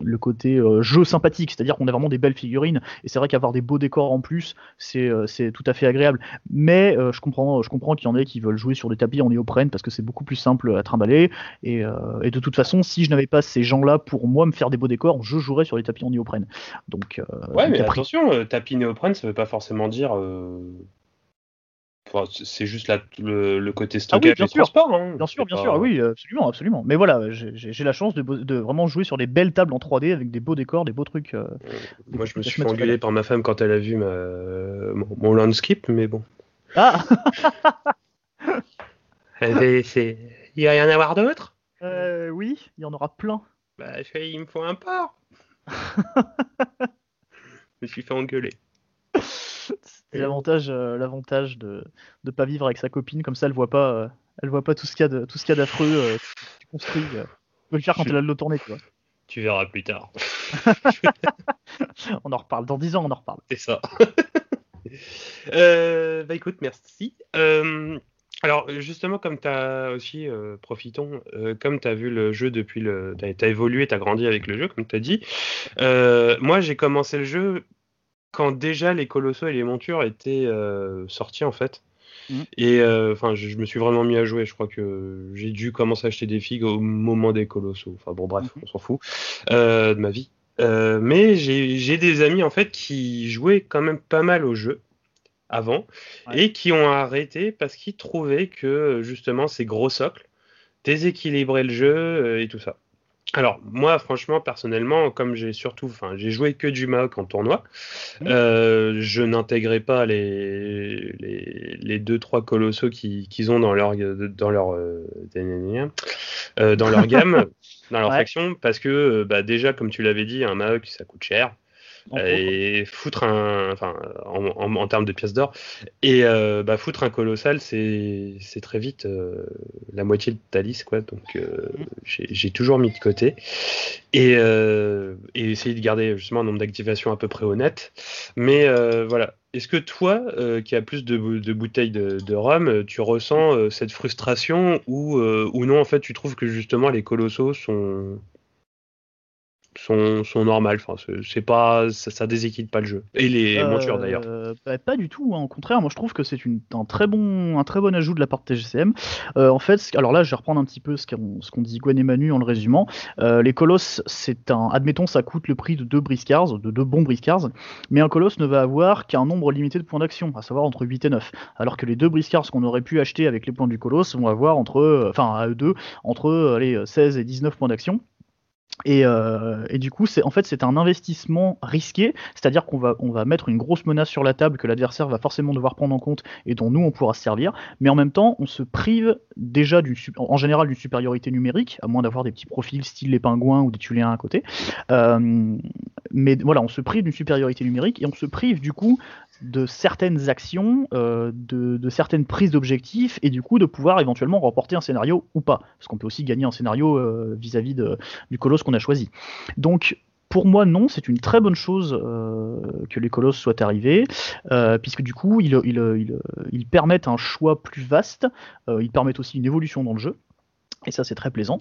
le côté jeu sympathique, c'est-à-dire qu'on a vraiment des belles figurines et c'est vrai qu'avoir des beaux décors en plus, c'est, c'est tout à fait agréable. Mais je comprends, je comprends qu'il y en ait qui veulent jouer sur des tapis en néoprène parce que c'est beaucoup plus simple à trimballer et, et de toute façon si je n'avais pas ces gens-là pour moi me faire des beaux décors, je jouerais sur les tapis en néoprène. Donc, euh, ouais, mais attention, euh, tapis néoprène, ça veut pas forcément dire. Euh, c'est juste le, côté stockage ah bien sûr. transport. Hein. Bien sûr, bien sûr, oui, absolument, absolument. Mais voilà, j'ai la chance de, vraiment jouer sur des belles tables en 3D avec des beaux décors, des beaux trucs. moi, je me suis fait engueuler par ma femme quand elle a vu mon, landscape, mais bon. Ah Il va y en avoir d'autres euh, oui, il y en aura plein. Bah, il me faut un port. je me suis fait engueuler. C'est l'avantage, euh, l'avantage de ne pas vivre avec sa copine, comme ça elle voit pas, euh, elle voit pas tout ce qu'il y a tout ce qu'il y a d'affreux. Euh, tu construis. tu peux le faire quand elle a le tourner, tu vois. Tu verras plus tard. on en reparle dans 10 ans, on en reparle. C'est ça. bah écoute, merci. Alors justement, comme tu as aussi, euh, profitons, euh, comme tu as vu le jeu depuis le... Tu as, évolué, tu as grandi avec le jeu, comme tu as dit. Euh, moi, j'ai commencé le jeu quand déjà les colossaux et les montures étaient sortis en fait. Mmh. Et enfin, je, me suis vraiment mis à jouer. Je crois que j'ai dû commencer à acheter des figues au moment des colossaux. Enfin bon, bref, mmh. on s'en fout de ma vie. mais j'ai des amis en fait qui jouaient quand même pas mal au jeu avant et qui ont arrêté parce qu'ils trouvaient que justement ces gros socles déséquilibraient le jeu euh, et tout ça. Alors moi franchement personnellement comme j'ai surtout enfin j'ai joué que du Maok en tournoi, mmh. euh, je n'intégrais pas les, les, deux trois colossaux qu'ils ont dans leur dans leur euh, dans leur gamme dans leur faction parce que bah, déjà comme tu l'avais dit un Maok ça coûte cher et foutre un, enfin, en, en, termes de pièces d'or, et euh, bah, foutre un colossal, c'est très vite euh, la moitié de ta liste, quoi. Donc euh, mm. j'ai toujours mis de côté et, et essayer de garder justement un nombre d'activations à peu près honnête. Mais voilà, est-ce que toi, qui as plus de, de bouteilles de, de, rhum, tu ressens cette frustration ou, ou non, en fait, tu trouves que justement les colossos sont, sont, sont normales. Enfin, c'est pas, ça, ça, déséquilibre pas le jeu. Et les euh, montures d'ailleurs. Bah, pas du tout. Hein. Au contraire, moi je trouve que c'est un très bon, un très bon ajout de la part de TGCM. Euh, en fait, alors là, je vais reprendre un petit peu ce qu'ont dit Gwen et Manu en le résumant. Euh, les colosses, c'est un, admettons, ça coûte le prix de deux briscards, de deux bons briscards, mais un colosse ne va avoir qu'un nombre limité de points d'action, à savoir entre 8 et 9. Alors que les deux briscards qu'on aurait pu acheter avec les points du colosse vont avoir entre, enfin à eux deux, entre les 16 et 19 points d'action. Euh, et, du coup, c'est en fait c'est un investissement risqué, c'est-à-dire qu'on va mettre une grosse menace sur la table que l'adversaire va forcément devoir prendre en compte et dont nous on pourra se servir, mais en même temps on se prive déjà en général d'une supériorité numérique, à moins d'avoir des petits profils style les pingouins ou des tuléens à côté. Euh, mais voilà, on se prive d'une supériorité numérique et on se prive du coup de certaines actions, euh, de, certaines prises d'objectifs, et du coup de pouvoir éventuellement remporter un scénario ou pas. Parce qu'on peut aussi gagner un scénario euh, vis-à-vis du colosse qu'on a choisi. Donc pour moi, non, c'est une très bonne chose euh, que les colosses soient arrivés, puisque du coup, ils, ils, permettent un choix plus vaste, ils permettent aussi une évolution dans le jeu. Et ça, c'est très plaisant.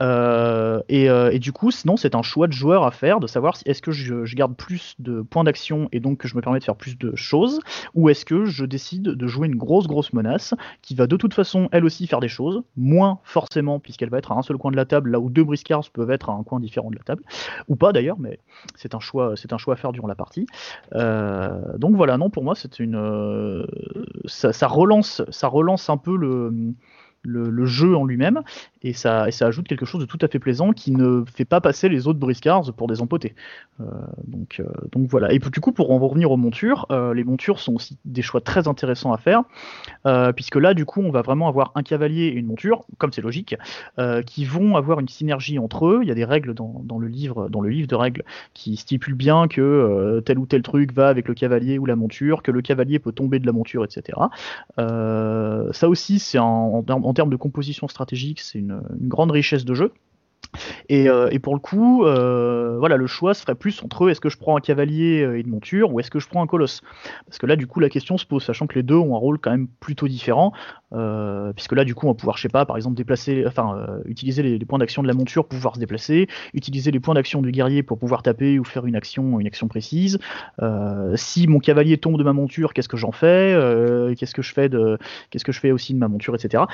Euh, euh, et, du coup, sinon, c'est un choix de joueur à faire, de savoir si est-ce que je, garde plus de points d'action et donc que je me permets de faire plus de choses, ou est-ce que je décide de jouer une grosse, grosse menace qui va de toute façon, elle aussi, faire des choses, moins forcément, puisqu'elle va être à un seul coin de la table, là où deux briscards peuvent être à un coin différent de la table, ou pas d'ailleurs, mais c'est un choix, c'est un choix à faire durant la partie. Euh, donc voilà, non, pour moi, c'est une, ça, relance, ça relance un peu le le, jeu en lui-même, et ça, et ça ajoute quelque chose de tout à fait plaisant qui ne fait pas passer les autres briscards pour des empotés. Euh, donc, euh, donc voilà. Et du coup, pour en revenir aux montures, euh, les montures sont aussi des choix très intéressants à faire, puisque là, du coup, on va vraiment avoir un cavalier et une monture, comme c'est logique, qui vont avoir une synergie entre eux. Il y a des règles dans, dans, le, livre, dans le livre de règles qui stipulent bien que tel ou tel truc va avec le cavalier ou la monture, que le cavalier peut tomber de la monture, etc. ça aussi, c'est en, termes de composition stratégique, c'est une, grande richesse de jeu. Et, euh, et, pour le coup, euh, voilà, le choix se ferait plus entre est-ce que je prends un cavalier euh, et une monture ou est-ce que je prends un colosse. Parce que là, du coup, la question se pose, sachant que les deux ont un rôle quand même plutôt différent, puisque là, du coup, on va pouvoir, je sais pas, par exemple, déplacer, enfin, utiliser les, points d'action de la monture pour pouvoir se déplacer, utiliser les points d'action du guerrier pour pouvoir taper ou faire une action, une action précise. si mon cavalier tombe de ma monture, qu'est-ce que j'en fais? Je fais de, qu'est-ce que je fais aussi de ma monture, etc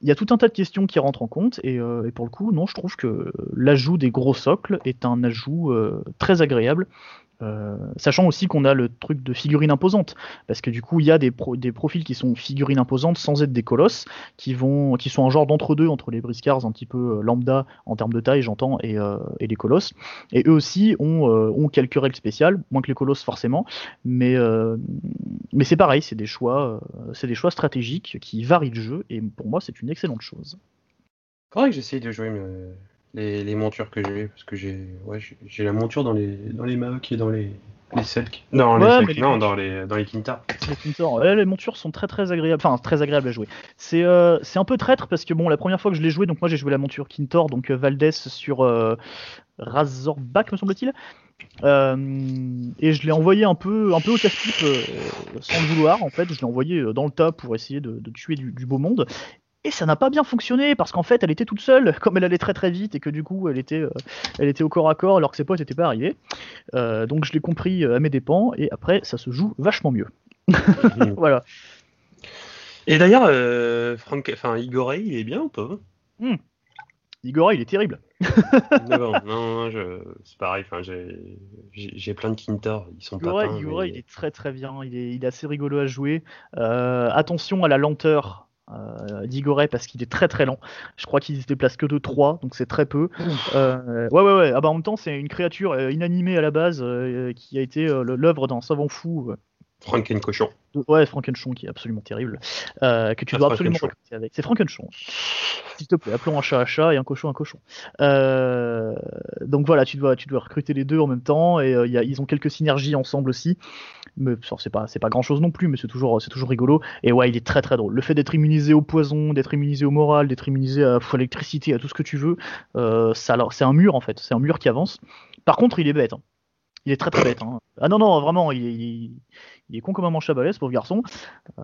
il y a tout un tas de questions qui rentrent en compte et, euh, et pour le coup, non, je trouve que l'ajout des gros socles est un ajout euh, très agréable euh, sachant aussi qu'on a le truc de figurines imposantes, parce que du coup il y a des, profils qui sont figurines imposantes sans être des colosses, qui vont, qui sont un genre d'entre-deux entre les briscards un petit peu euh, lambda en termes de taille, j'entends, et, euh, les colosses. Et eux aussi ont, quelques règles spéciales, moins que les colosses forcément, mais c'est pareil, c'est des choix, des choix stratégiques qui varient le jeu, et pour moi c'est une excellente chose. Correct, j'essaye de jouer les, les, montures que j'ai parce que j'ai ouais, j'ai la monture dans les dans les Maok et dans les les Selk. Non, les, Selk, non dans les dans les Kintar. Les Kintar, ouais, les montures sont très très agréables, enfin très agréables à jouer. C'est euh, c'est un peu traître parce que bon la première fois que je l'ai joué, donc moi j'ai joué la monture Kintor, donc euh, Valdez sur euh, Razorback me semble-t-il. Euh, et je l'ai envoyé un peu, un peu au casse-pipe euh, sans le vouloir en fait. Je l'ai envoyé dans le tas pour essayer de, de tuer du, du, beau monde. Et ça n'a pas bien fonctionné parce qu'en fait elle était toute seule, comme elle allait très très vite et que du coup elle était, euh, elle était au corps à corps alors que ses potes n'étaient pas arrivés. Euh, donc je l'ai compris euh, à mes dépens et après ça se joue vachement mieux. voilà. Et d'ailleurs, euh, Frank, enfin Igoré, il est bien ou pas? Hmm. Igoré, il est terrible. non, non, je... c'est pareil. Enfin, j'ai plein de Kintor, ils sont Igoré, pas. Igoré, mais... il est très très bien. Il est, il est assez rigolo à jouer. Euh, attention à la lenteur euh, d'Igoré parce qu'il est très très lent. Je crois qu'il se déplace que de 3, donc c'est très peu. Euh, ouais, ouais, ouais. Ah bah en même temps, c'est une créature euh, inanimée à la base euh, qui a été euh, l'œuvre d'un savant fou. Frankencochon. Ouais, Frankenchon qui est absolument terrible. Euh, que tu ah, dois absolument recruter avec. C'est Frankenchon. S'il te plaît, appelons un chat un chat et un cochon un cochon. Euh, donc voilà, tu dois, tu dois recruter les deux en même temps et euh, y a, ils ont quelques synergies ensemble aussi. Mais c'est pas, c'est pas grand chose non plus, mais c'est toujours, c'est toujours rigolo. Et ouais, il est très très drôle. Le fait d'être immunisé au poison, d'être immunisé au moral, d'être immunisé à l'électricité, à tout ce que tu veux, euh, c'est un mur en fait. C'est un mur qui avance. Par contre, il est bête. Hein. Il est très très bête. Hein. Ah non, non, vraiment, il, il, il est con comme un manche à balai, ce pauvre garçon. Euh,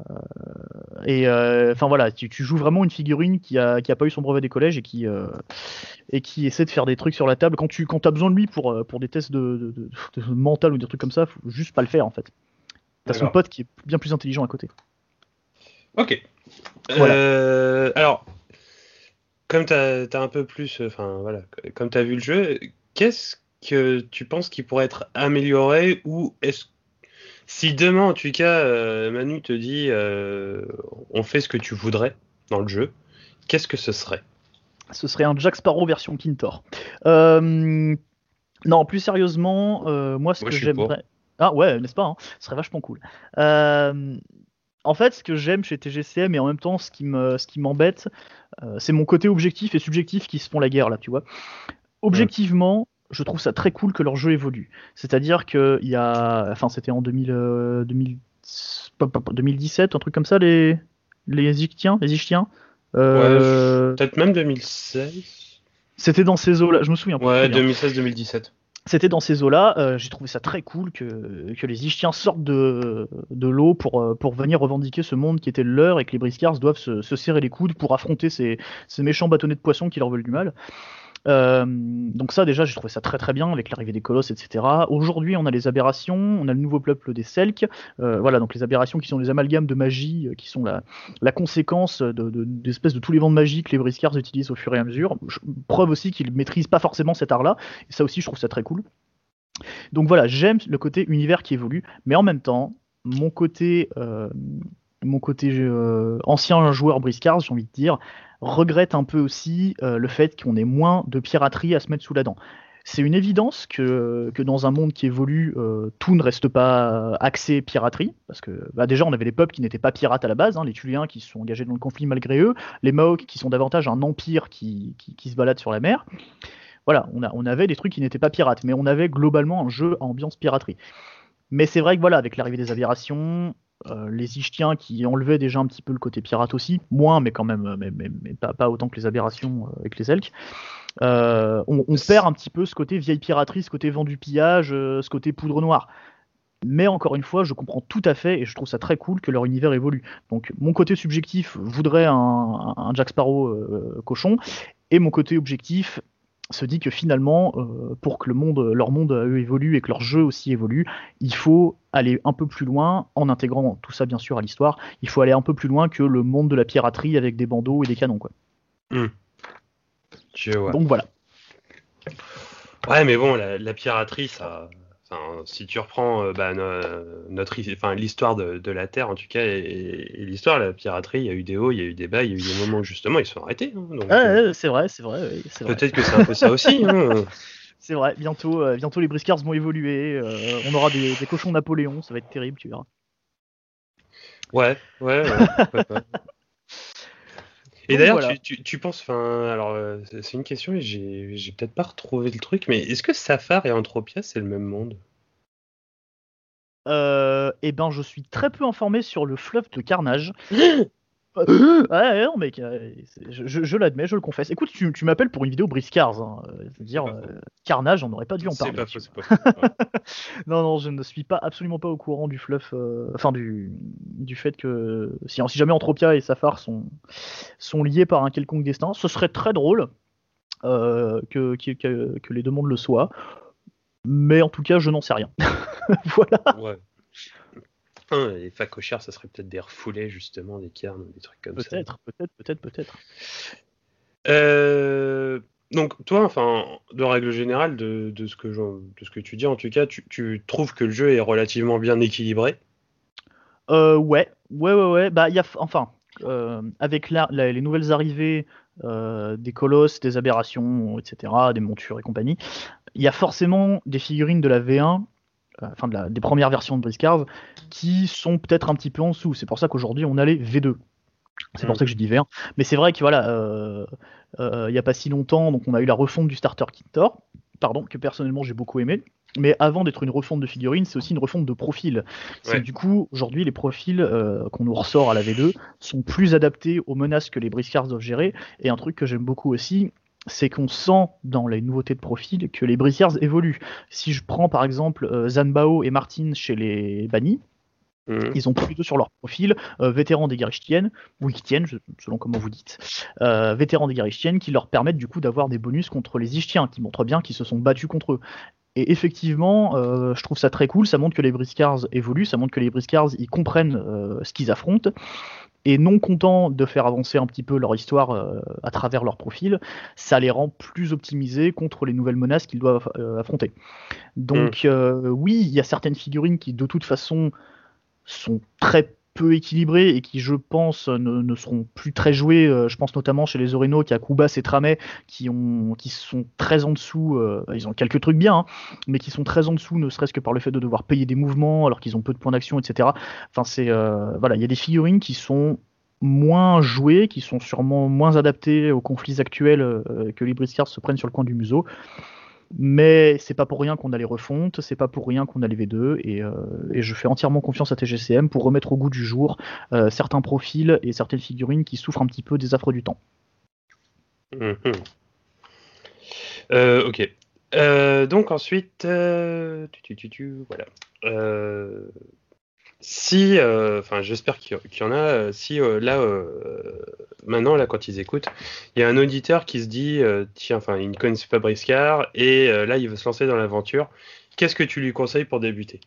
et enfin euh, voilà, tu, tu, joues vraiment une figurine qui a, qui a pas eu son brevet des collèges et qui, euh, et qui essaie de faire des trucs sur la table. Quand tu quand as besoin de lui pour, pour des tests de, de, de, de, mental ou des trucs comme ça, faut juste pas le faire en fait. T'as son pote qui est bien plus intelligent à côté. Ok. Voilà. alors, comme t'as as un peu plus, enfin voilà, comme t'as vu le jeu, qu'est-ce que tu penses qui pourrait être amélioré ou est-ce si demain, en tout cas, euh, Manu te dit euh, on fait ce que tu voudrais dans le jeu, qu'est-ce que ce serait? Ce serait un Jack Sparrow version Kintor. Euh, non, plus sérieusement, moi, ce que j'aimerais. Ah ouais, n'est-ce pas hein? Ce serait vachement cool. En fait, ce que j'aime chez TGCM et en même temps ce qui me, ce m'embête, c'est mon côté objectif et subjectif qui se font la guerre là, tu vois. Objectivement, je trouve ça très cool que leur jeu évolue. C'est-à-dire qu'il y a, enfin c'était en 2000, euh, 2000, 2017, un truc comme ça, les les Égyptiens, les Égyptiens. Euh... Ouais, peut-être même 2016. C'était dans ces eaux-là, je me souviens. Ouais, 2016-2017. C'était dans ces eaux-là. Euh, J'ai trouvé ça très cool que, que les Égyptiens sortent de, de l'eau pour, pour venir revendiquer ce monde qui était le leur et que les Briscards doivent se, se serrer les coudes pour affronter ces, ces méchants bâtonnets de poissons qui leur veulent du mal. Euh, donc ça déjà j'ai trouvé ça très très bien avec l'arrivée des colosses etc. Aujourd'hui on a les aberrations, on a le nouveau peuple des Selk, euh, voilà donc les aberrations qui sont des amalgames de magie euh, qui sont la, conséquence d'espèces de, tous les vents de magie que les briscards utilisent au fur et à mesure. Preuve aussi qu'ils maîtrisent pas forcément cet art là et ça aussi je trouve ça très cool. Donc voilà j'aime le côté univers qui évolue mais en même temps mon côté mon côté ancien joueur briscard, j'ai envie de dire, regrette un peu aussi euh, le fait qu'on ait moins de piraterie à se mettre sous la dent. C'est une évidence que, dans un monde qui évolue, euh, tout ne reste pas axé piraterie, parce que bah déjà on avait des peuples qui n'étaient pas pirates à la base, hein, les Tuliens qui se sont engagés dans le conflit malgré eux, les Maoks qui sont davantage un empire qui, se balade sur la mer. Voilà, on, avait des trucs qui n'étaient pas pirates, mais on avait globalement un jeu à ambiance piraterie. Mais c'est vrai que voilà, avec l'arrivée des aberrations, les Ichtiens qui enlevaient déjà un petit peu le côté pirate aussi, moins, mais quand même, mais, pas, autant que les aberrations avec les Elks. on, perd un petit peu ce côté vieille piraterie, ce côté vent du pillage, ce côté poudre noire. Mais encore une fois, je comprends tout à fait et je trouve ça très cool que leur univers évolue. Donc mon côté subjectif voudrait un, Jack Sparrow euh, cochon et mon côté objectif se dit que finalement, euh, pour que le monde, leur monde évolue et que leur jeu aussi évolue, il faut aller un peu plus loin en intégrant tout ça bien sûr à l'histoire. Il faut aller un peu plus loin que le monde de la piraterie avec des bandeaux et des canons quoi. Hmm. Donc voilà. Ouais, mais bon, la piraterie, ça, si tu reprends euh, bah, notre, enfin, l'histoire de, la Terre, en tout cas, et, l'histoire de la piraterie, il y a eu des hauts, il y a eu des bas, il y a eu des moments où justement ils sont arrêtés. Hein, euh, c'est vrai, c'est vrai. Peut-être que c'est un peu ça aussi. Hein. c'est vrai, bientôt, euh, bientôt les briscards vont évoluer, on aura des, cochons Napoléon, ça va être terrible, tu verras. Ouais, ouais, ouais Et d'ailleurs, tu, penses, enfin, alors c'est une question et j'ai peut-être pas retrouvé le truc, mais est-ce que Safar et Anthropia c'est le même monde? Euh, Eh ben, je suis très peu informé sur le fleuve de Carnage. ouais, non, mec, euh, je, l'admets, je le confesse. Écoute, tu, m'appelles pour une vidéo Briscars. Hein. Euh, je veux dire, euh, Carnage, on n'aurait pas dû en parler. Pas faux, pas non, non, je ne suis pas absolument pas au courant du fluff, enfin du, du fait que si, si jamais Anthropia et Safar sont, sont liés par un quelconque destin, ce serait très drôle que, que, que, les deux mondes le soient. Mais en tout cas, je n'en sais rien. voilà. Ouais les facochères, ça serait peut-être des refoulés, justement, des carnes, des trucs comme ça. Peut-être, peut-être, peut-être, peut-être. Euh, donc, toi, enfin, de règle générale, de, ce, que de ce que tu dis, en tout cas, tu, trouves que le jeu est relativement bien équilibré? Euh, Ouais, ouais, ouais, ouais. Bah, y a, enfin, euh, avec les nouvelles arrivées des colosses, des aberrations, etc., des montures et compagnie, il y a forcément des figurines de la V1 euh, enfin de la, des premières versions de Briscars, qui sont peut-être un petit peu en dessous. C'est pour ça qu'aujourd'hui on a les V2. C'est pour mm. ça que je dis vert. Mais c'est vrai que voilà, euh, euh, a pas si longtemps, donc on a eu la refonte du starter kit Thor, pardon, que personnellement j'ai beaucoup aimé. Mais avant d'être une refonte de figurines, c'est aussi une refonte de profil. Du coup, aujourd'hui, les profils qu'on nous ressort à la V2 sont plus adaptés aux menaces que les Briscars doivent gérer. Et un truc que j'aime beaucoup aussi, c'est qu'on sent dans les nouveautés de profil que les Briscards évoluent. Si je prends par exemple euh, Zanbao et Martin chez les bannis, mhm. Ils ont plutôt sur leur profil euh, vétérans des Garichtiennes, ou Ichtiennes, selon comment vous dites, euh, vétérans des Garichtiennes qui leur permettent du coup d'avoir des bonus contre les Ichtiens, qui montrent bien qu'ils se sont battus contre eux. Et effectivement, je trouve ça très cool, ça montre que les Briscards évoluent, ça montre que les Briscards ils comprennent ce qu'ils affrontent, et non contents de faire avancer un petit peu leur histoire euh, à travers leur profil, ça les rend plus optimisés contre les nouvelles menaces qu'ils doivent euh, affronter. Donc mm. euh, oui, il y a certaines figurines qui de toute façon sont très peu équilibrés et qui, je pense, ne, seront plus très joués. Euh, je pense notamment chez les Oreno, qui a Kubas et Tramet, qui, qui sont très en dessous. Euh, ils ont quelques trucs bien, hein, mais qui sont très en dessous, ne serait-ce que par le fait de devoir payer des mouvements alors qu'ils ont peu de points d'action, etc. Enfin, c'est euh, voilà, il y a des figurines qui sont moins jouées, qui sont sûrement moins adaptées aux conflits actuels que les briscards se prennent sur le coin du museau. Mais c'est pas pour rien qu'on a les refontes, c'est pas pour rien qu'on a les V2, euh, et, je fais entièrement confiance à TGCM pour remettre au goût du jour euh, certains profils et certaines figurines qui souffrent un petit peu des affres du temps. Mhm. Euh, ok. donc ensuite, tu, tu, tu, voilà si, euh, enfin, j'espère qu'il y, en a. Euh, si euh, là, maintenant, là, quand ils écoutent, il y a un auditeur qui se dit, tiens, enfin, il ne connaît pas Briscard et là, il veut se lancer dans l'aventure. Qu'est-ce que tu lui conseilles pour débuter?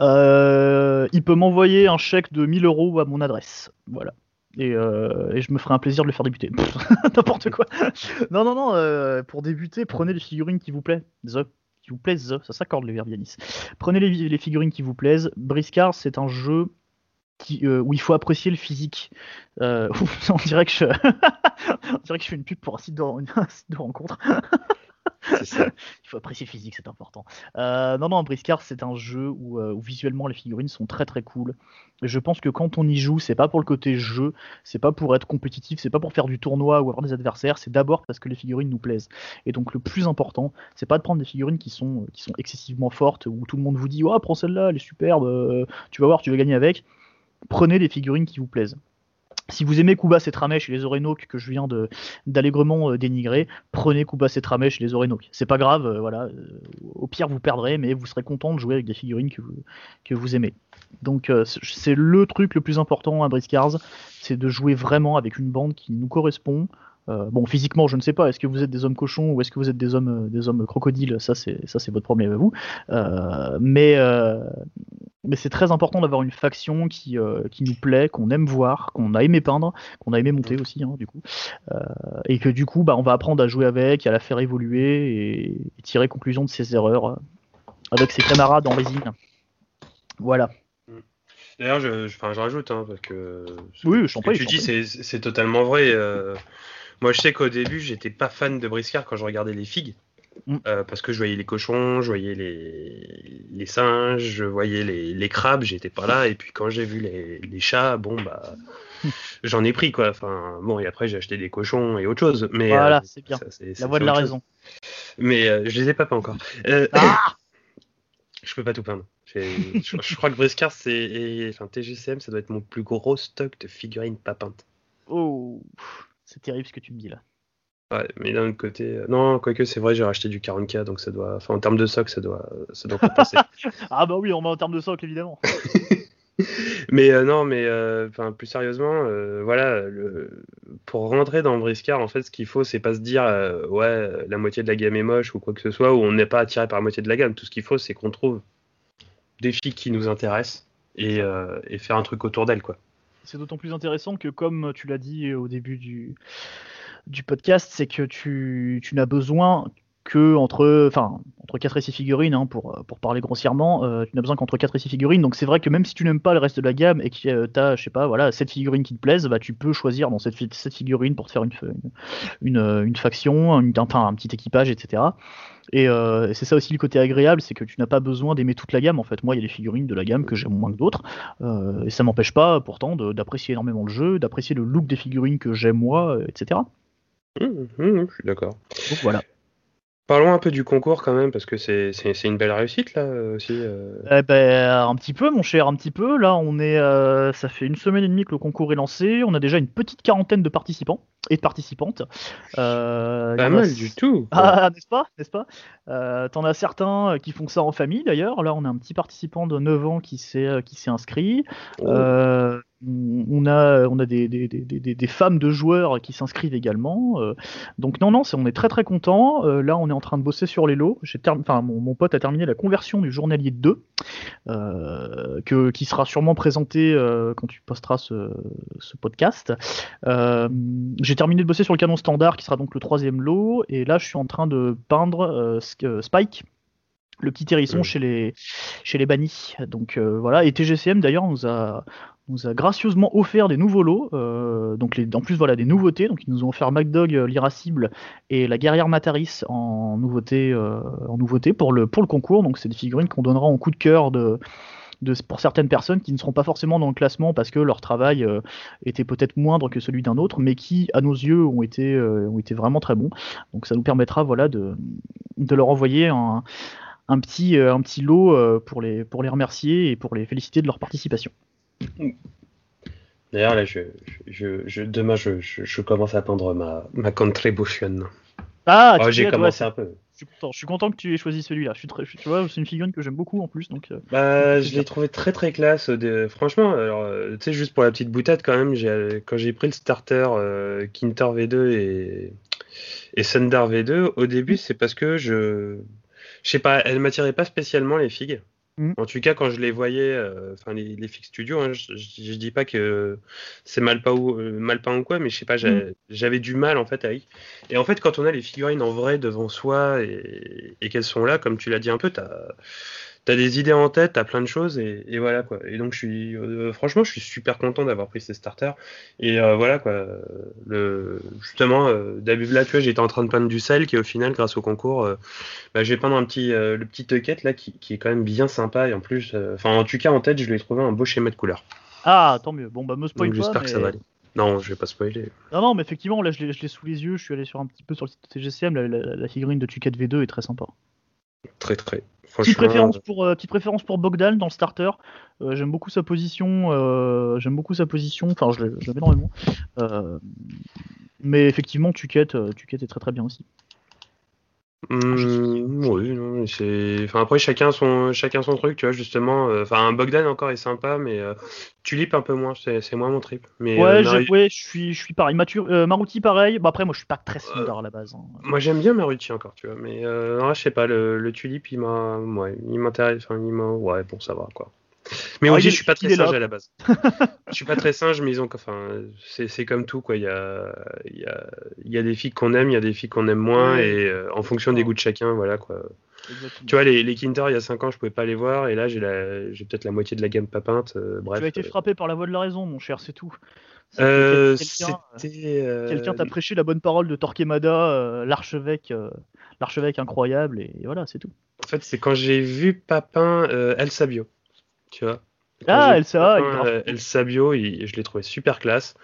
Il peut m'envoyer un chèque de 1000 euros à mon adresse. Voilà. Et, je me ferai un plaisir de le faire débuter. N'importe quoi. non, non, non. pour débuter, prenez les figurines qui vous plaisent qui vous plaisent, ça s'accorde les verbianis. Prenez les, figurines qui vous plaisent. Briscard, c'est un jeu qui, euh, où il faut apprécier le physique. Euh, on, dirait que je... on dirait que je fais une pub pour un site de, rencontre. Il faut apprécier le physique, c'est important. Euh, non, non, Briscard, c'est un jeu euh, où, visuellement les figurines sont très très cool. je pense que quand on y joue, c'est pas pour le côté jeu, c'est pas pour être compétitif, c'est pas pour faire du tournoi ou avoir des adversaires, c'est d'abord parce que les figurines nous plaisent. Et donc le plus important, c'est pas de prendre des figurines qui sont, qui sont excessivement fortes, où tout le monde vous dit, oh, prends celle-là, elle est superbe, euh, tu vas voir, tu vas gagner avec. Prenez des figurines qui vous plaisent. Si vous aimez Kuba Tramèche et les Orenok que je viens d'allègrement euh, dénigrer, prenez Kuba Tramèche et les Orenok. C'est pas grave, euh, voilà. Euh, au pire, vous perdrez, mais vous serez content de jouer avec des figurines que vous, que vous aimez. Donc, c'est le truc le plus important à Briscars, c'est de jouer vraiment avec une bande qui nous correspond, euh, bon, physiquement, je ne sais pas. Est-ce que vous êtes des hommes cochons ou est-ce que vous êtes des hommes, des hommes crocodiles? Ça, c'est ça, c'est votre problème à vous. Euh, mais euh, mais c'est très important d'avoir une faction qui, qui nous plaît, qu'on aime voir, qu'on a aimé peindre, qu'on a aimé monter aussi, hein, du coup, et que du coup, bah, on va apprendre à jouer avec, à la faire évoluer et, tirer conclusion de ses erreurs avec ses camarades en résine. Voilà. D'ailleurs, je, je, je rajoute, hein, parce que oui, je ce que tu dis, c'est totalement vrai. Moi, je sais qu'au début, j'étais pas fan de Briscard quand je regardais les figues. Mm. Euh, parce que je voyais les cochons, je voyais les, les singes, je voyais les, les crabes, j'étais pas là. Et puis quand j'ai vu les, les, chats, bon, bah, j'en ai pris quoi. Enfin, bon, et après j'ai acheté des cochons et autre chose. Mais, voilà, euh, c'est bien. la voix de la raison. Mais euh, je les ai pas pas encore. Ah je peux pas tout peindre. je, crois que Briscard, c'est. Enfin, TGCM, ça doit être mon plus gros stock de figurines pas peintes. Oh. C'est terrible ce que tu me dis là. Ouais, mais d'un autre côté, euh, non, quoique c'est vrai, j'ai racheté du 40k, donc ça doit, enfin en termes de socle, ça doit, ça doit passer. ah bah oui, on met en termes de socle évidemment. mais euh, non, mais euh, enfin plus sérieusement, voilà, le... pour rentrer dans Briscard, en fait, ce qu'il faut, c'est pas se dire ouais, la moitié de la gamme est moche ou quoi que ce soit, ou on n'est pas attiré par la moitié de la gamme. Tout ce qu'il faut, c'est qu'on trouve des filles qui nous intéressent et, et faire un truc autour d'elles, quoi. C'est d'autant plus intéressant que, comme tu l'as dit au début du, podcast, c'est que tu, tu n'as besoin que entre, enfin, entre 4 et 6 figurines, hein, pour, pour parler grossièrement, euh, tu n'as besoin qu'entre 4 et 6 figurines. Donc c'est vrai que même si tu n'aimes pas le reste de la gamme et que euh, tu as, je sais pas, voilà, 7 figurines qui te plaisent, bah, tu peux choisir dans cette, cette figurine pour te faire une, une, une, faction, une, enfin, un petit équipage, etc. Et euh, c'est ça aussi le côté agréable, c'est que tu n'as pas besoin d'aimer toute la gamme. En fait, moi, il y a des figurines de la gamme que j'aime moins que d'autres, euh, et ça m'empêche pas pourtant d'apprécier énormément le jeu, d'apprécier le look des figurines que j'aime moi, etc. Mmh, mmh, je suis d'accord. Donc voilà. Parlons un peu du concours quand même, parce que c'est une belle réussite là aussi. Euh. Eh ben, un petit peu, mon cher, un petit peu. Là, on est, euh, ça fait une semaine et demie que le concours est lancé. On a déjà une petite quarantaine de participants et de participantes. Euh, pas mal du tout. Ah, n'est-ce pas, n'est-ce pas? T'en as certains qui font ça en famille d'ailleurs. Là, on a un petit participant de 9 ans qui s'est qui s'est inscrit. Oh on a, on a des, des, des, des, femmes de joueurs qui s'inscrivent également. Euh. donc non, non, on est très très content. Euh, là, on est en train de bosser sur les lots. Enfin, mon, mon, pote a terminé la conversion du journalier 2, euh, que, qui sera sûrement présenté quand tu posteras ce, ce podcast. J'ai terminé de bosser sur le canon standard, qui sera donc le troisième lot. Et là, je suis en train de peindre Spike le petit hérisson chez les chez les bannis. Donc voilà, et TGCM d'ailleurs nous a nous a gracieusement offert des nouveaux lots, euh, donc en plus voilà des nouveautés, donc ils nous ont offert MacDog euh, l'irascible et la guerrière Mataris en nouveauté, euh, en nouveauté pour le pour le concours, donc c'est des figurines qu'on donnera en coup de cœur de, de, pour certaines personnes qui ne seront pas forcément dans le classement parce que leur travail était peut-être moindre que celui d'un autre, mais qui à nos yeux ont été ont été vraiment très bons. Donc ça nous permettra voilà de, de leur envoyer un, un petit un petit lot pour les pour les remercier et pour les féliciter de leur participation. D'ailleurs, là, je, je, demain, je, je, commence à prendre ma, ma contribution. Ah, oh, j'ai commencé un peu. Je suis, content. je suis content que tu aies choisi celui-là. Je suis très, tu vois, c'est une figurine que j'aime beaucoup en plus. Donc, euh, bah, je l'ai trouvé très très classe. De... Franchement, alors, euh, tu sais, juste pour la petite boutade quand même, quand j'ai pris le starter euh, Kinter V2 et, et Sundar V2, au début, c'est parce que je. Je sais pas, elle m'attirait pas spécialement les figues. Mm. En tout cas, quand je les voyais, euh, enfin les, les Fix Studio, hein, je, je, dis pas que c'est mal pas ou euh, mal peint ou quoi, mais je sais pas, mm. j'avais du mal en fait avec. Et en fait, quand on a les figurines en vrai devant soi et, et qu'elles sont là, comme tu l'as dit un peu, t'as as des idées en tête, t'as plein de choses et, voilà quoi. Et donc je suis, euh, franchement, je suis super content d'avoir pris ces starters. Et euh, voilà quoi. Le, justement, euh, là, tu vois, j'étais en train de peindre du sel qui au final, grâce au concours, bah, j'ai peint un petit, le petit tucket là qui, qui, est quand même bien sympa et en plus, enfin en tout cas en tête, je lui ai trouvé un beau schéma de couleur. Ah, tant mieux. Bon bah me spoil pas. J'espère que ça va aller. Non, je vais pas spoiler. Non, non, mais effectivement, là, je l'ai sous les yeux. Je suis allé sur un petit peu sur le site de TGCM. La, figurine de Tucat V2 est très sympa. Très, très. Petite préférence, pour, euh, petite préférence pour Bogdan dans le starter. Euh, j'aime beaucoup sa position. Euh, j'aime beaucoup sa position. Enfin, je l'aime énormément. mais effectivement, Tucat, Tucat est très très bien aussi. Mmh, oui, non, c'est. Enfin, après, chacun son, chacun son truc, tu vois, justement. Euh, enfin, Bogdan encore est sympa, mais euh, Tulip un peu moins, c'est moins mon trip. Mais, ouais, euh, je, suis, je suis pareil. Mature, Maruti, pareil. Bah, après, moi, je suis pas très Sundar à la base. Hein. Moi, j'aime bien Maruti encore, tu vois, mais non, je sais pas, le, le Tulip, il m'a. Ouais, il m'intéresse. Enfin, il m'a. Ouais, bon, ça va, quoi. Mais moi, je suis pas très singe à la base. je suis pas très singe, mais ils ont, enfin, c'est comme tout, quoi. Il y a, il y a, il y a des filles qu'on aime, il y a des filles qu'on aime moins, et euh, en fonction des goûts de chacun, voilà, quoi. Tu vois, les, les Kinder, il y a 5 ans, je pouvais pas les voir, et là, j'ai peut-être la moitié de la gamme pas peinte. Euh, bref. Tu as été euh. frappé par la voix de la raison, mon cher, c'est tout. Quelqu'un t'a prêché la bonne parole de Torquemada, l'archevêque, l'archevêque incroyable, et, voilà, c'est tout. En fait, c'est quand j'ai vu Papin El Sabio tu vois. ah, Elsa, El Sabio, je l'ai trouvé super classe.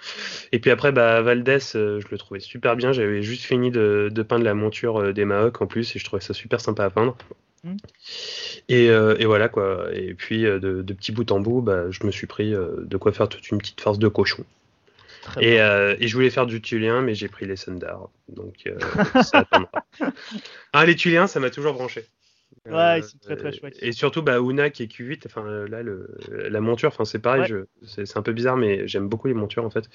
Et puis après, bah, Valdez, euh, je le trouvais super bien. J'avais juste fini de, peindre la monture euh, des Mahoc en plus, et je trouvais ça super sympa à peindre. Hmm. Euh, et, voilà quoi. Et puis de, petit bout en bout, bah, je me suis pris de quoi faire toute une petite farce de cochon. Et, je voulais faire du tulien, mais j'ai pris les Sundar. Donc ça attendra. ah, les tuliens, ça m'a toujours branché. Ouais, ils sont très très chouettes. Et surtout, bah, Una qui est Q8, enfin là, le, la monture, enfin c'est pareil, c'est un peu bizarre, mais j'aime beaucoup les montures en fait.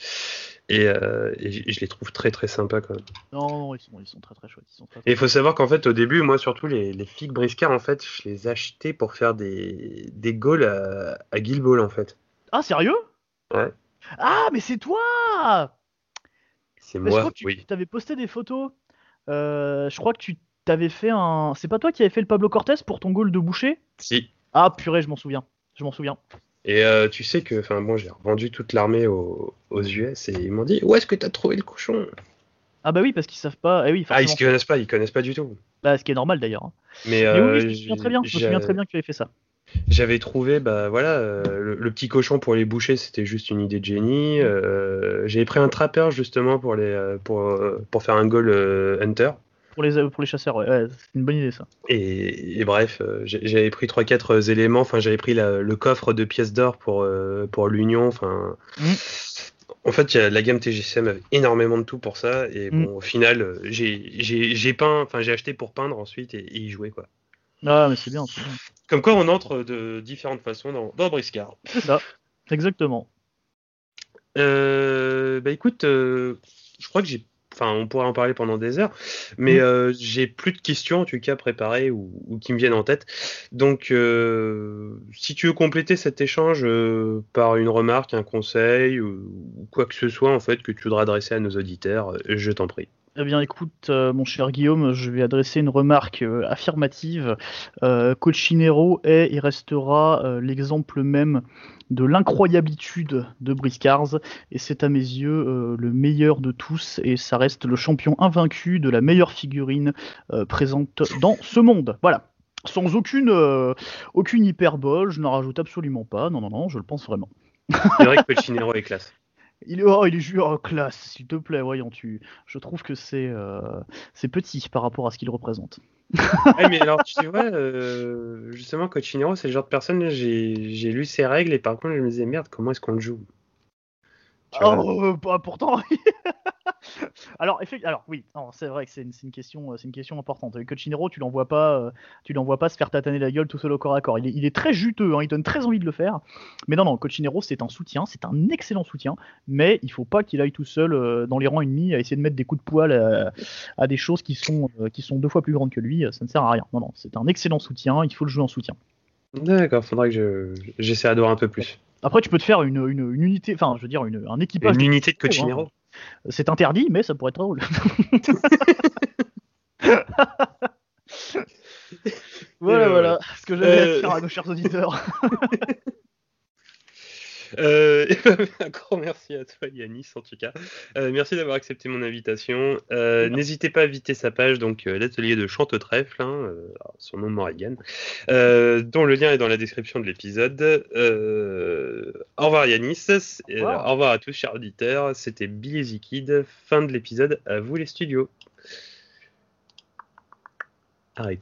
Et, euh, je les trouve très très sympas quand même. Non, non ils, sont, ils sont très très chouettes. et il faut savoir qu'en fait, au début, moi surtout, les, les figues briscards, en fait, je les achetais pour faire des, des goals à, à Guilball en fait. Ah, sérieux? Ouais. Ah, mais c'est toi C'est moi, je crois que tu avais posté des photos. Euh, je crois que tu t'avais fait un. C'est pas toi qui avais fait le Pablo Cortés pour ton goal de boucher? Si. Ah purée, je m'en souviens. Je m'en souviens. Et euh, tu sais que, enfin bon, j'ai revendu toute l'armée aux, US et ils m'ont dit où est-ce que t'as trouvé le cochon? Ah bah oui, parce qu'ils savent pas. Eh oui, ah, ils connaissent pas, ils connaissent pas du tout. Bah, ce qui est normal d'ailleurs. Hein. Mais, oui, euh, je me souviens très bien. Je me souviens très bien que tu avais fait ça. J'avais trouvé, bah voilà, euh, le, petit cochon pour les boucher, c'était juste une idée de génie. J'avais pris un trappeur justement pour les, pour, pour faire un goal hunter pour les, pour les chasseurs, ouais, c'est une bonne idée ça. Et, bref, euh, j'avais pris 3-4 euh, éléments, enfin j'avais pris le coffre de pièces d'or pour, euh, pour l'Union, enfin... Mm. En fait, la gamme TGCM avait énormément de tout pour ça, et mm. bon, au final, j'ai peint, enfin j'ai acheté pour peindre ensuite et, y jouer quoi. Ah, mais c'est bien, bien, Comme quoi, on entre de différentes façons dans, dans Briscard. C'est ça, exactement. bah écoute, je crois que j'ai Enfin, on pourrait en parler pendant des heures, mais mm. euh, j'ai plus de questions en tout cas préparées ou, qui me viennent en tête. Donc, euh, si tu veux compléter cet échange euh, par une remarque, un conseil ou, quoi que ce soit en fait que tu voudras adresser à nos auditeurs, je t'en prie. Eh bien, écoute, mon cher Guillaume, je vais adresser une remarque affirmative. Cochinero est et restera l'exemple même de l'incroyabilité de Briscars et c'est à mes yeux euh, le meilleur de tous et ça reste le champion invaincu de la meilleure figurine euh, présente dans ce monde. Voilà. Sans aucune, euh, aucune hyperbole, je n'en rajoute absolument pas. Non, non, non, je le pense vraiment. C'est vrai que Pochinero est classe. Il est, oh, il est joué en classe, s'il te plaît, voyons, tu. Je trouve que c'est c'est petit par rapport à ce qu'il représente. mais alors, tu vois, euh, justement, Cochinero, c'est le genre de personne, j'ai lu ses règles et par contre, je me disais, merde, comment est-ce qu'on le joue? Oh, euh, bah, pourtant. alors, alors oui, c'est vrai que c'est une, question, euh, c'est une question importante. Avec Cochinero, tu l'envoies pas, euh, tu l'envoies pas se faire tataner la gueule tout seul au corps à corps. Il est, très juteux, hein, il donne très envie de le faire. Mais non, non, Cochinero, c'est un soutien, c'est un excellent soutien. Mais il faut pas qu'il aille tout seul dans les rangs ennemis à essayer de mettre des coups de poil à, des choses qui sont, qui sont deux fois plus grandes que lui. Ça ne sert à rien. Non, non, c'est un excellent soutien. Il faut le jouer en soutien. D'accord, faudra que j'essaie d'adorer un peu plus. Après, tu peux te faire une, une, unité, enfin, je veux dire, un équipage. Une unité de Cochinero. Hein. C'est interdit, mais ça pourrait être drôle. Voilà, voilà, ce que j'avais à dire à nos chers auditeurs. Euh, un grand merci à toi Yanis en tout cas. Euh, merci d'avoir accepté mon invitation. Euh, n'hésitez pas à visiter sa page, donc l'atelier de chante trèfle, hein, son nom Morrigan, dont le lien est dans la description de l'épisode. au revoir Yanis, au revoir à tous chers auditeurs. C'était Billy Kid, fin de l'épisode. À vous les studios. Arrêtez.